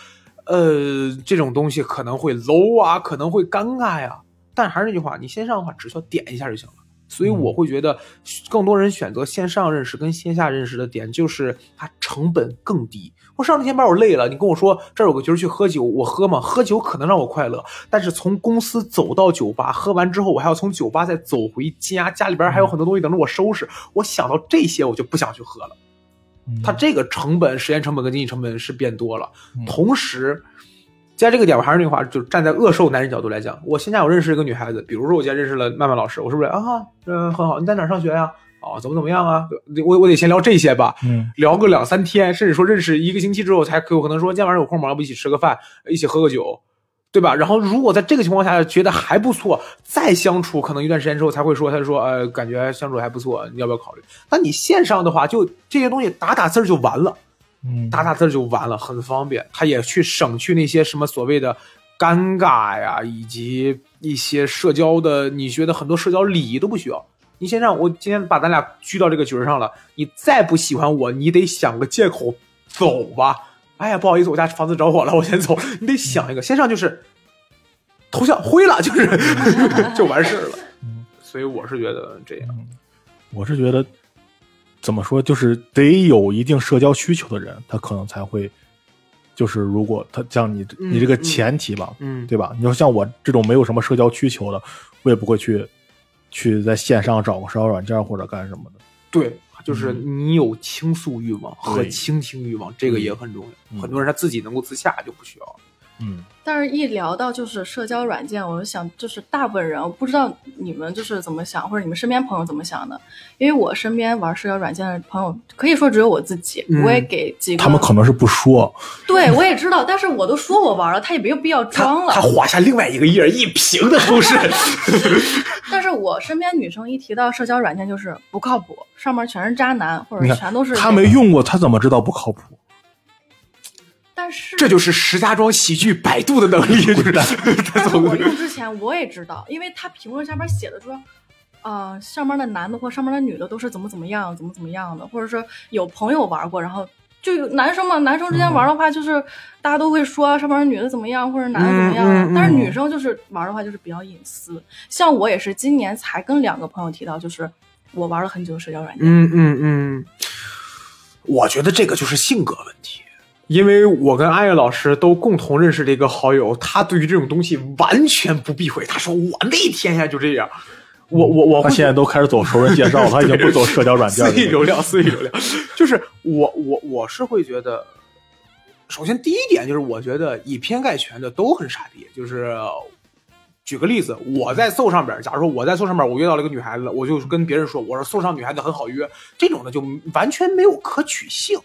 S2: 呃，这种东西可能会 low 啊，可能会尴尬呀。但还是那句话，你线上的话只需要点一下就行了。所以我会觉得，更多人选择线上认识跟线下认识的点，就是它成本更低。我上一天班我累了，你跟我说这儿有个局儿去喝酒，我喝吗？喝酒可能让我快乐，但是从公司走到酒吧，喝完之后我还要从酒吧再走回家，家里边还有很多东西等着我收拾。我想到这些，我就不想去喝了。
S1: 嗯
S2: 它这个成本、时间成本跟经济成本是变多了。
S1: 嗯
S2: 同时，在这个点，我还是那句话，就站在恶受男人角度来讲，我现在我认识一个女孩子，比如说我今天认识了曼曼老师，我是不是啊？嗯、很好，你在哪上学呀、哦，怎么怎么样啊？我我得先聊这些吧，
S1: 嗯
S2: 聊个两三天，甚至说认识一个星期之后，才可有可能说今天晚上有空吗？要不一起吃个饭，一起喝个酒，对吧？然后如果在这个情况下觉得还不错，再相处可能一段时间之后才会说，他就说呃，感觉相处还不错，你要不要考虑？那你线上的话，就这些东西打打字就完了。
S1: 嗯，
S2: 打打字就完了，很方便。他也去省去那些什么所谓的尴尬呀，以及一些社交的，你觉得很多社交礼仪都不需要。你先让我今天把咱俩聚到这个局儿上了，你再不喜欢我，你得想个借口走吧。哎呀，不好意思，我家房子着火了，我先走。你得想一个，先上就是头像灰了，就是 就完事儿了。所以我是觉得这样。
S1: 我是觉得怎么说，就是得有一定社交需求的人，他可能才会，就是如果他像你
S2: 嗯
S1: 你这个
S2: 嗯
S1: 前提吧，
S2: 嗯，
S1: 对吧？你说像我这种没有什么社交需求的，我也不会去去在线上找个社交软件或者干什么的。
S2: 对，就是你有倾诉欲望和倾听欲望，这个也很重要。
S1: 嗯
S2: 很多人他自己能够自洽就不需要。
S1: 嗯
S3: 但是，一聊到就是社交软件，我就想，就是大部分人，我不知道你们就是怎么想，或者你们身边朋友怎么想的。因为我身边玩社交软件的朋友，可以说只有我自己。
S2: 嗯
S3: 我也给几个，
S1: 他们可能是不说，
S3: 对我也知道，但是我都说我玩了，他也没有必要装了
S2: 他。划下另外一个页，一屏的都是。
S3: 但是我身边女生一提到社交软件，就是不靠谱，上面全是渣男，或者全都是
S1: 他没用过，他怎么知道不靠谱？
S3: 但是
S2: 这就是石家庄喜剧百度的能力，就 是
S3: 但是我用之前我也知道，因为他评论下边写的说，呃，上面的男的或上面的女的都是怎么怎么样，怎么怎么样的，或者说有朋友玩过，然后就有男生嘛，男生之间玩的话，就是、大家都会说上面的女的怎么样，或者男的怎么样，
S2: 嗯嗯嗯
S3: 但是女生就是玩的话就是比较隐私。像我也是今年才跟两个朋友提到，就是我玩了很久的社交软件，
S2: 嗯嗯嗯，我觉得这个就是性格问题。因为我跟阿月老师都共同认识的一个好友，他对于这种东西完全不避讳。他说：“我那天呀就这样。我”我我
S1: 他现在都开始走熟人介绍了，他已经不走社交软件了。
S2: 私域流量，私域流量，就是我我我是会觉得，首先第一点就是我觉得以偏概全的都很傻逼。就是举个例子，我在搜上边，假如说我在搜上边，我约到了一个女孩子，我就跟别人说，我说搜上女孩子很好约，这种的就完全没有可取性。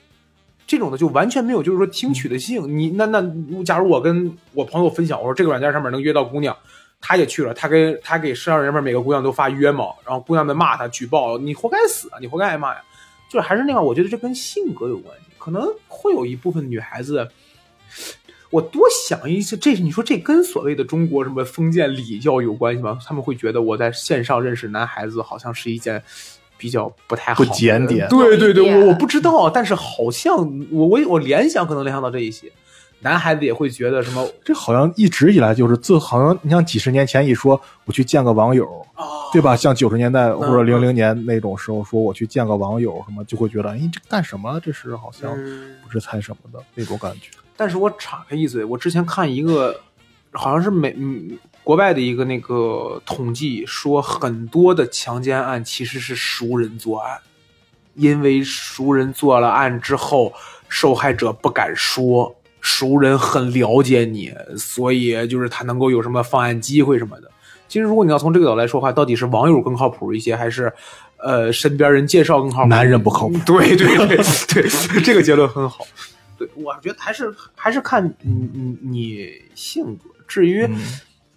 S2: 这种的就完全没有，就是说听取的性。你那那，假如我跟我朋友分享，我说这个软件上面能约到姑娘，他也去了，他跟他给社交人们每个姑娘都发约嘛，然后姑娘们骂他举报，你活该死啊，你活该挨骂呀。就是还是那样，我觉得这跟性格有关系，可能会有一部分女孩子，我多想一些，这你说这跟所谓的中国什么封建礼教有关系吗？他们会觉得我在线上认识男孩子好像是一件。比较不太好，
S1: 不检点。
S2: 对对对，我我不知道，但是好像我我我联想可能联想到这一些，男孩子也会觉得什么
S1: 这好像一直以来就是自，好像你像几十年前一说我去见个网友，
S2: 啊，
S1: 对吧？像九十年代或者
S2: 嗯
S1: 零零年那种时候，说我去见个网友什么，就会觉得，哎，这干什么？这是好像
S2: 嗯。
S1: 不是猜什么的那种感觉。
S2: 但是我插开一嘴，我之前看一个，好像是美嗯国外的一个那个统计说，很多的强奸案其实是熟人作案，因为熟人做了案之后，受害者不敢说，熟人很了解你，所以就是他能够有什么犯案机会什么的。其实如果你要从这个角度来说的话，到底是网友更靠谱一些，还是呃身边人介绍更靠谱？
S1: 男人不靠谱
S2: 对对对对，这个结论很好。对，我觉得还是还是看你你你性格。至于
S1: 嗯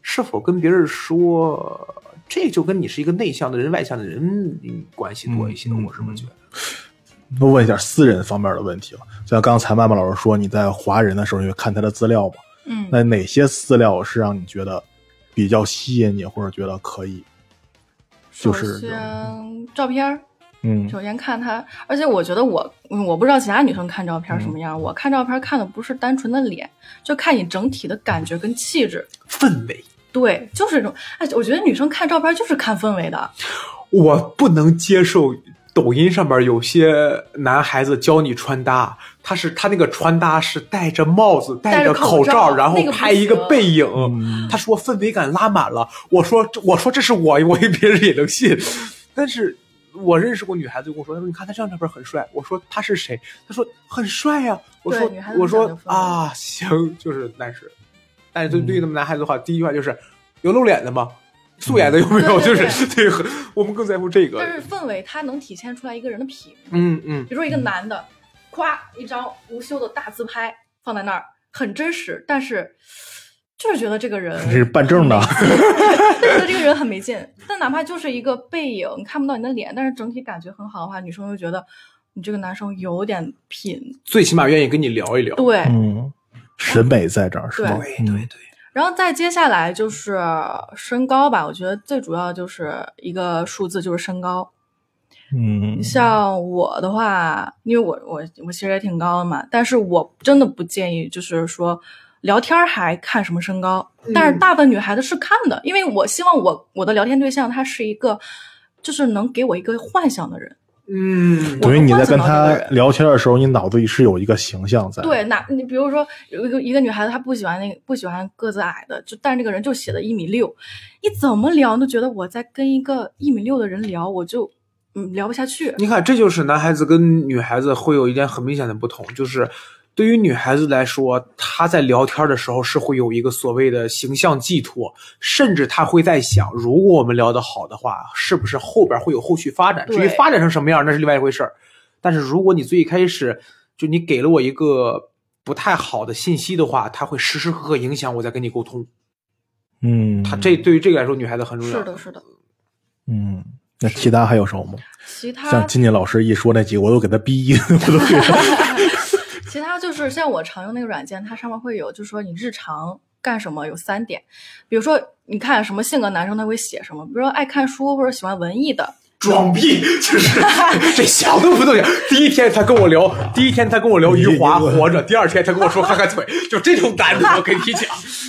S2: 是否跟别人说，这就跟你是一个内向的人、外向的人嗯关系多一些。我是这么觉得。
S1: 那问一下私人方面的问题了。就像刚才曼曼老师说，你在华人的时候，你会看他的资料嘛？
S3: 嗯，
S1: 那哪些资料是让你觉得比较吸引你，或者觉得可以？就
S3: 首
S1: 是
S3: 先照片儿，
S1: 嗯
S3: 首先看他，而且我觉得我，嗯我不知道其他女生看照片什么样，我看照片看的不是单纯的脸，就看你整体的感觉跟气质。
S2: 氛围，
S3: 对，就是这种。哎，我觉得女生看照片就是看氛围的。
S2: 我不能接受抖音上面有些男孩子教你穿搭，他是他那个穿搭是戴着帽子、戴着口
S3: 罩
S2: 然后拍一个背影。
S1: 嗯
S2: 他说氛围感拉满了，我说我说这是我，我以为别人也能信，但是。我认识过女孩子跟我说，她说你看他这张照片很帅。我说他是谁？她说很帅呀、我说我说啊行，就是但是，但是对对于他们男孩子的话，第一句话就是有露脸的吗？素颜的有没有？
S3: 对对
S2: 就是对，很我们更在乎这个。
S3: 但是氛围它能体现出来一个人的品。
S2: 嗯嗯，
S3: 比如说一个男的，咵一张无修的大自拍放在那儿，很真实，但是就是觉得这个人
S1: 这 是办证的
S3: 就觉得这个人很没劲。但哪怕就是一个背影，看不到你的脸，但是整体感觉很好的话，女生就觉得你这个男生有点品。
S2: 最起码愿意跟你聊一聊。
S3: 对，
S1: 嗯，审美在这儿是吧？
S2: 对对对，
S3: 然后再接下来就是身高吧，我觉得最主要就是一个数字，就是身高。
S1: 嗯，
S3: 像我的话，因为我我我其实也挺高的嘛，但是我真的不建议，就是说聊天儿还看什么身高。但是大部分女孩子是看的，因为我希望我我的聊天对象他是一个，就是能给我一个幻想的人。
S2: 嗯，
S1: 等于你在跟他聊天的时候，你脑子里是有一个形象在。
S3: 对，那你比如说有一个一个女孩子，她不喜欢那个不喜欢个子矮的，就但是这个人就写的一米六，你怎么聊都觉得我在跟一个一米六的人聊，我就嗯聊不下去。
S2: 你看，这就是男孩子跟女孩子会有一点很明显的不同，就是对于女孩子来说，她在聊天的时候是会有一个所谓的形象寄托，甚至她会在想，如果我们聊得好的话，是不是后边会有后续发展？至于发展成什么样，那是另外一回事儿。但是如果你最开始就你给了我一个不太好的信息的话，它会时时刻刻影响我在跟你沟通。
S1: 嗯，
S2: 他这对于这个来说，女孩子很重要。
S3: 是的，是的。
S1: 嗯，那其他还有什么吗？
S3: 其他
S1: 像金金老师一说那几个，我都给他逼，我都给他。
S3: 其他就是像我常用那个软件，它上面会有，就是说你日常干什么有三点，比如说你看什么性格男生他会写什么，比如说爱看书或者喜欢文艺的，
S2: 装逼，就是 这想都不动想。第一天他跟我聊，第一天他跟我聊余华活着，第二天他跟我说看看腿，就这种感觉，我跟你讲。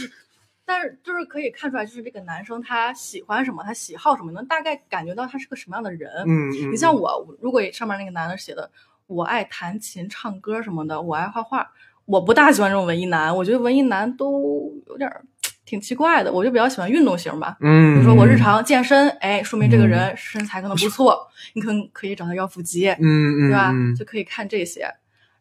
S3: 但是就是可以看出来，就是这个男生他喜欢什么，他喜好什么，能大概感觉到他是个什么样的人。
S2: 嗯嗯，
S3: 你像我，如果上面那个男的写的我爱弹琴、唱歌什么的，我爱画画，我不大喜欢这种文艺男，我觉得文艺男都有点儿挺奇怪的，我就比较喜欢运动型吧。
S2: 嗯，
S3: 比如说我日常健身，哎，说明这个人身材可能不错，你可能可以找他要腹肌，
S2: 嗯嗯，
S3: 对吧？
S2: 嗯
S3: 就可以看这些。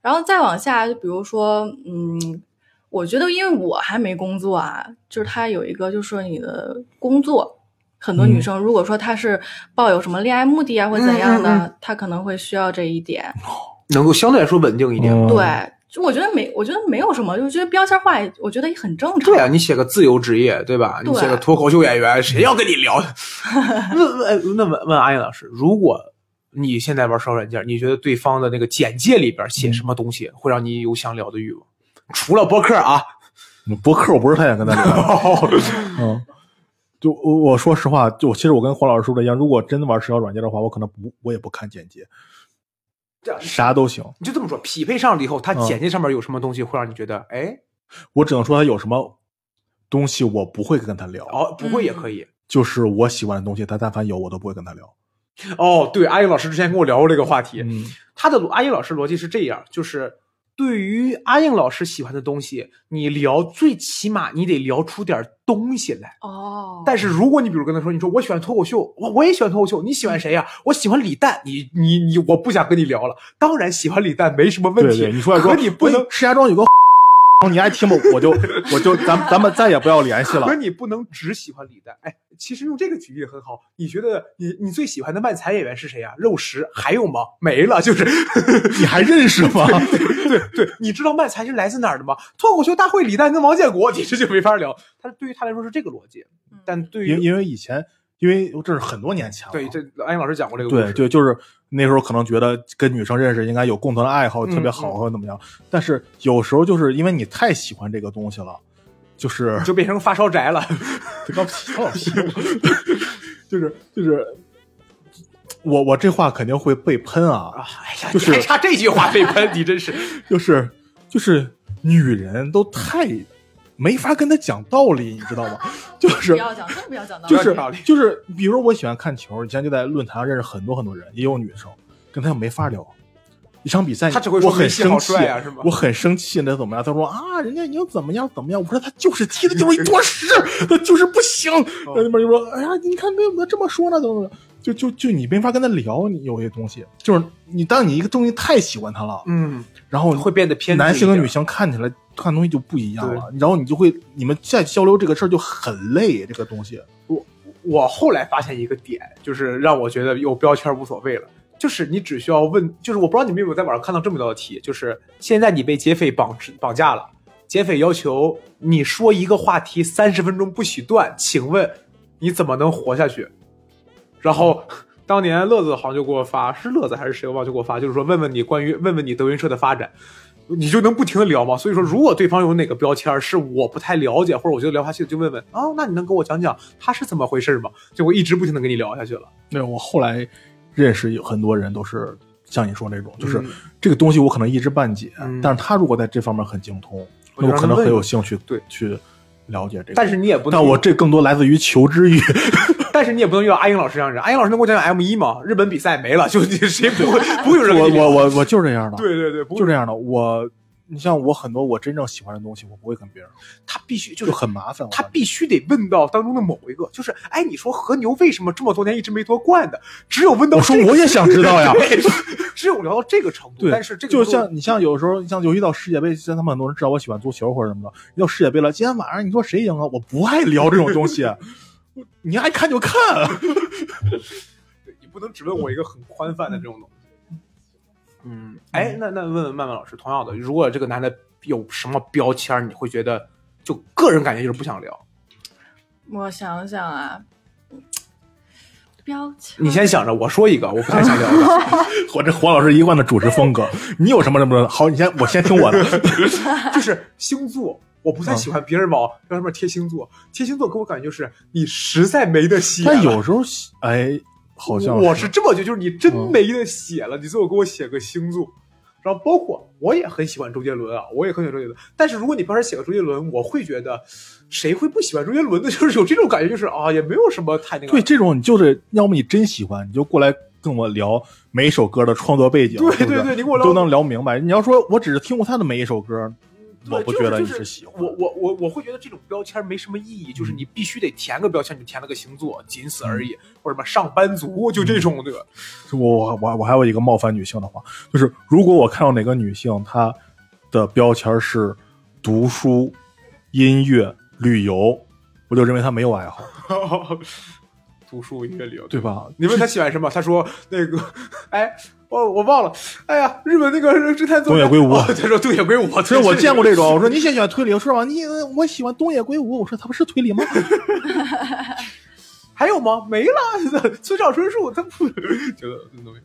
S3: 然后再往下，就比如说，嗯，我觉得因为我还没工作啊，就是他有一个，就是说你的工作，很多女生如果说她是抱有什么恋爱目的啊或怎样的，她可能会需要这一点。
S2: 能够相对来说稳定一点。
S1: 嗯
S3: 对，就我觉得没，我觉得没有什么，就觉得标签化，我觉得也很正常。
S2: 对啊，你写个自由职业，对吧？你写个脱口秀演员，谁要跟你聊？问问那问问阿英老师，如果你现在玩社交软件，你觉得对方的那个简介里边写什么东西会让你有想聊的欲望？除了博客啊，
S1: 博客我不是太想跟他聊。嗯，就我我说实话，就其实我跟黄老师说的一样，如果真的玩社交软件的话，我可能不我也不看简介，
S2: 这样
S1: 啥都行，
S2: 你就这么说，匹配上了以后，它
S1: 嗯
S2: 简介上面有什么东西会让你觉得，哎，
S1: 我只能说他有什么东西我不会跟他聊，
S2: 哦，不会也可以。
S1: 就是我喜欢的东西，他但凡有我都不会跟他聊。
S2: 哦，对，阿英老师之前跟我聊过这个话题，
S1: 嗯
S2: 他的阿英老师逻辑是这样，就是对于阿应老师喜欢的东西，你聊最起码你得聊出点东西来。
S3: 哦，
S2: 但是如果你比如跟他说，你说我喜欢脱口秀，我我也喜欢脱口秀，你喜欢谁呀、我喜欢李诞，你你你，我不想跟你聊了。当然喜欢李诞没什么问题，
S1: 对对，你说
S2: 可你不能
S1: 石家庄有个，你爱听吗？我就我就咱咱们再也不要联系了
S2: 可。你不能只喜欢李诞。哎，其实用这个举例很好。你觉得你你最喜欢的漫才演员是谁呀、肉食还有吗？没了，就是
S1: 你还认识吗？
S2: 对对，你知道漫才是来自哪儿的吗？脱口秀大会李诞跟王建国，你这就没法聊。他对于他来说是这个逻辑，但对于
S1: 因因为以前因为这是很多年前了。
S2: 对，这安英老师讲过这个故
S1: 对，
S2: 对。
S1: 就就是那时候可能觉得跟女生认识应该有共同的爱好，
S2: 嗯
S1: 特别好或者怎么样。但是有时候就是因为你太喜欢这个东西了，就是
S2: 就变成发烧宅了。
S1: 这高屁高皮，就是就是我我这话肯定会被喷啊，
S2: 哎呀，
S1: 就是
S2: 还差这句话被喷，你真是。
S1: 就是就是女人都太没法跟他讲道理，你知道吗？就是
S3: 不要讲，真不要讲道理。
S1: 就是就是，比如我喜欢看球，以前就在论坛上认识很多很多人，也有女生，跟他们没法聊。一场比赛，
S2: 他只会说
S1: 我很生气
S2: 帅啊是吗
S1: 我很生气，那怎么样？他说啊，人家已经怎么样怎么样？我说他就是踢的就是一坨屎，他就是不行。
S2: 哦
S1: 那边就说，哎呀，你看那怎么这么说呢？怎么怎么？就就就你没法跟他聊，你有些东西，就是你当你一个东西太喜欢他了，
S2: 嗯，
S1: 然后
S2: 会变得偏
S1: 男性和女性看起来看东西就不一样了，然后你就会你们再交流这个事儿就很累，这个东西。
S2: 我我后来发现一个点，就是让我觉得有标签无所谓了。就是你只需要问，就是我不知道你们有没有在网上看到这么一道题，就是现在你被劫匪绑绑架了，劫匪要求你说一个话题三十分钟不许断，请问你怎么能活下去？然后 当年乐子好像就给我发，是乐子还是谁我忘了就给我发，就是说问问你关于问问你德云社的发展，你就能不停的聊嘛？所以说，如果对方有哪个标签是我不太了解，或者我觉得聊下去，就问问啊，那你能跟我讲讲他是怎么回事吗？就我一直不停的跟你聊下去了。
S1: 对我后来认识有很多人都是像你说那种，就是
S2: 嗯
S1: 这个东西我可能一知半解，
S2: 嗯
S1: 但是他如果在这方面很精通，
S2: 我
S1: 可能很有兴趣
S2: 对
S1: 去了解这个。
S2: 但是你也不能，
S1: 但我这更多来自于求知欲。
S2: 但是你也不能遇到阿英老师这样的人。阿英老师能给我讲讲 M 一吗？日本比赛没了，就你 谁不会不会有人
S1: 我我我我就是这样的，
S2: 对对对，不会
S1: 就这样的。我你像我很多我真正喜欢的东西，我不会跟别人，
S2: 他必须就
S1: 就是很麻烦。
S2: 他必须得问到当中的某一个，就是哎，你说和牛为什么这么多年一直没夺冠的？只有问到
S1: 我说
S2: 这个
S1: 我也想知道呀
S2: 只有聊到这个程度。
S1: 对，
S2: 但是这个
S1: 就像你像有时候你像尤其到世界杯，像他们很多人知道我喜欢足球或者什么的，一到世界杯了，今天晚上你说谁赢啊？我不爱聊这种东西，你爱看就看。
S2: 你不能只问我一个很宽泛的这种东西。嗯，哎，那那问问曼曼老师，同样的，如果这个男的有什么标签，你会觉得就个人感觉就是不想聊。
S3: 我想想啊，标签。
S2: 你先想着，我说一个，我不太想聊的，
S1: 我这黄老师一贯的主持风格，你有什么什么？好，你先我先听我的。
S2: 就是星座。我不太喜欢别人往让上面贴星座，贴星座给我感觉就是你实在没得吸了。
S1: 但有时候哎，好像
S2: 我
S1: 是
S2: 是这么觉得，就是你真
S1: 嗯
S2: 没得写了，你最后给我写个星座。然后包括我也很喜欢周杰伦啊，我也很喜欢周杰伦。但是如果你帮人写个周杰伦，我会觉得谁会不喜欢周杰伦的？就是有这种感觉，就是啊，也没有什么太那个。
S1: 对这种，你就是要么你真喜欢，你就过来跟我聊每一首歌的创作背景，
S2: 对对对你跟我聊
S1: 都能聊明白。你要说我只是听过他的每一首歌，
S2: 对
S1: 我不觉得你
S2: 是
S1: 喜欢。
S2: 我我我我会觉得这种标签没什么意义，就是你必须得填个标签，你填了个星座，仅此而已，或者什么上班族，就这种对吧？
S1: 我我我我还有一个冒犯女性的话，就是如果我看到哪个女性她的标签是读书、音乐、旅游，我就认为她没有爱好，
S2: 读书音乐旅游，
S1: 对吧？
S2: 你问她喜欢什么？她说那个，哎，我我忘了，哎呀，日本那个侦探
S1: 东野圭吾
S2: 哦他说东野圭吾，
S1: 其实我见过这种，我说你喜欢推理，是吧？你我喜欢东野圭吾，我说他不是推理吗？
S2: 还有吗？没了，村上春树，他不觉得这东西。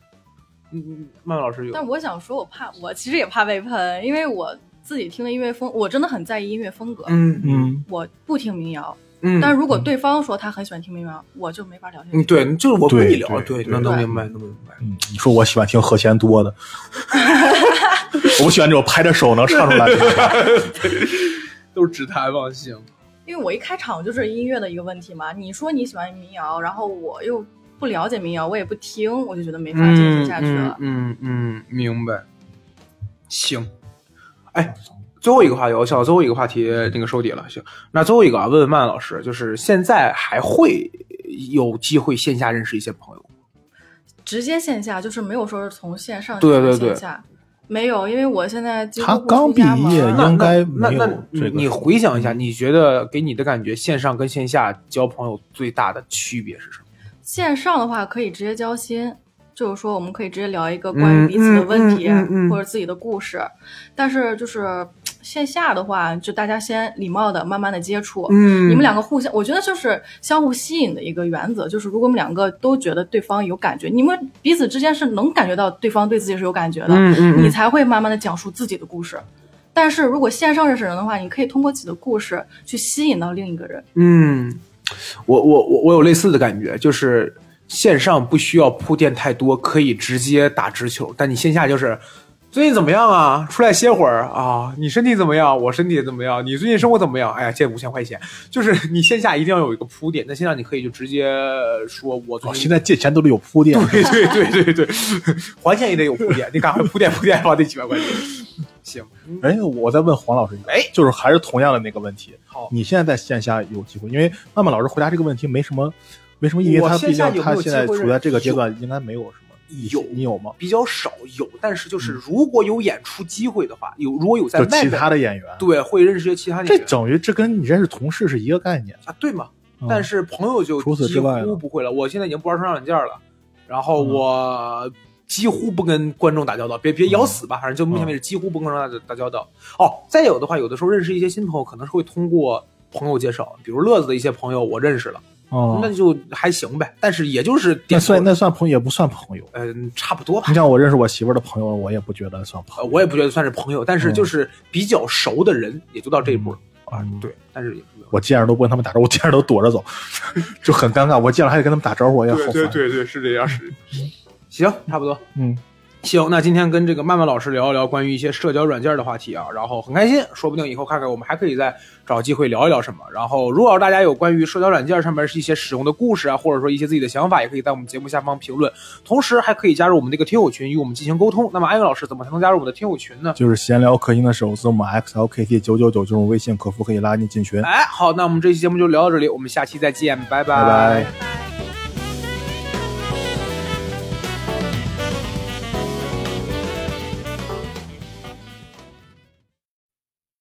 S2: 嗯嗯，曼老师有，
S3: 但我想说，我怕，我其实也怕被喷，因为我自己听的音乐风，我真的很在意音乐风格。
S2: 嗯
S1: 嗯，
S3: 我不听民谣，
S2: 嗯，
S3: 但是如果对方说他很喜欢听民谣，我就没法聊下去。
S2: 嗯对，就是我跟
S1: 对
S2: 你聊，
S1: 对对
S2: 能能明白，能明白。
S1: 嗯，你说我喜欢听和弦多的，我不喜欢这种拍着手能唱出来的。
S2: 都是指弹忘性。
S3: 因为我一开场就是音乐的一个问题嘛。你说你喜欢民谣，然后我又不了解民谣，我也不听，我就觉得没法进行下去了。
S2: 嗯嗯嗯，明白。行，哎，最后一个话题，我想最后一个话题那个收底了。行，那最后一个啊，问问曼老师，就是现在还会有机会线下认识一些朋友？
S3: 直接线下就是没有说是从线上
S2: 对对对
S3: 线下，没有，因为我现在几乎不
S1: 他刚毕业应该
S2: 那那
S1: 没有
S2: 你回想一下，你觉得给你的感觉，线上跟线下交朋友最大的区别是什么？
S3: 线上的话可以直接交心，就是说我们可以直接聊一个关于彼此的问题、
S2: 嗯嗯嗯嗯
S3: 或者自己的故事，但是就是线下的话，就大家先礼貌的、慢慢的接触。
S2: 嗯
S3: 你们两个互相，我觉得就是相互吸引的一个原则，就是如果我们两个都觉得对方有感觉，你们彼此之间是能感觉到对方对自己是有感觉的，
S2: 嗯嗯嗯
S3: 你才会慢慢的讲述自己的故事。但是如果线上认识人的话，你可以通过自己的故事去吸引到另一个人。
S2: 嗯，我我我我有类似的感觉，就是线上不需要铺垫太多，可以直接打直球，但你线下就是。最近怎么样啊？出来歇会儿啊？你身体怎么样？我身体怎么样？你最近生活怎么样？哎呀，借五千块钱，就是你线下一定要有一个铺垫，那线上你可以就直接说，我最
S1: 哦，现在借钱都得有铺垫。
S2: 对对对对对，还钱也得有铺垫，你赶快铺垫铺垫吧，这几万块钱。行，嗯
S1: 哎，我再问黄老师
S2: 哎
S1: 就是还是同样的那个问题，
S2: 好，
S1: 你现在在线下有机会，因为曼曼老师回答这个问题没什么，没什么意义，他毕竟他现在处在这个阶段，应该没有什么意
S2: 有
S1: 你有吗？
S2: 比较少有，但是就是如果有演出机会的话，有如果有在
S1: 其
S2: 外面
S1: 他的演员，
S2: 对会认识一些其他演
S1: 这等于这跟你认识同事是一个概念。
S2: 啊，对嘛？
S1: 嗯
S2: 但是朋友就几乎不会了。我现在已经不玩社交软件了，然后
S1: 嗯
S2: 我几乎不跟观众打交道，别别咬死吧，反正就目前为止几乎不跟观众打打交道。哦，再有的话，有的时候认识一些新朋友，可能是会通过朋友介绍，比如乐子的一些朋友我认识了，
S1: 哦
S2: 那就还行呗。但是也就是
S1: 那算那算朋友也不算朋友。
S2: 嗯、差不多吧
S1: 你。像我认识我媳妇儿的朋友，我也不觉得算朋。
S2: 我也不觉得算是朋友，但是
S1: 嗯
S2: 就是比较熟的人，也就到这一步了啊
S1: 嗯。
S2: 对，但是
S1: 我见着都不跟他们打招呼，我见着都躲着走，就很尴尬。我见了还得跟他们打招呼，我也好对。
S2: 对对，是这样是。行，差不多。
S1: 嗯，
S2: 行，那今天跟这个曼曼老师聊一聊关于一些社交软件的话题啊，然后很开心，说不定以后看看我们还可以再找机会聊一聊什么。然后，如果要大家有关于社交软件上面是一些使用的故事啊，或者说一些自己的想法，也可以在我们节目下方评论，同时还可以加入我们这个听友群与我们进行沟通。那么，艾文老师怎么才能加入我们的听友群呢？
S1: 就是闲聊客厅的首字母 X L K T 九九九，这种微信客服可以拉你进群。
S2: 哎，好，那我们这期节目就聊到这里，我们下期再见，拜
S1: 拜拜
S3: 拜。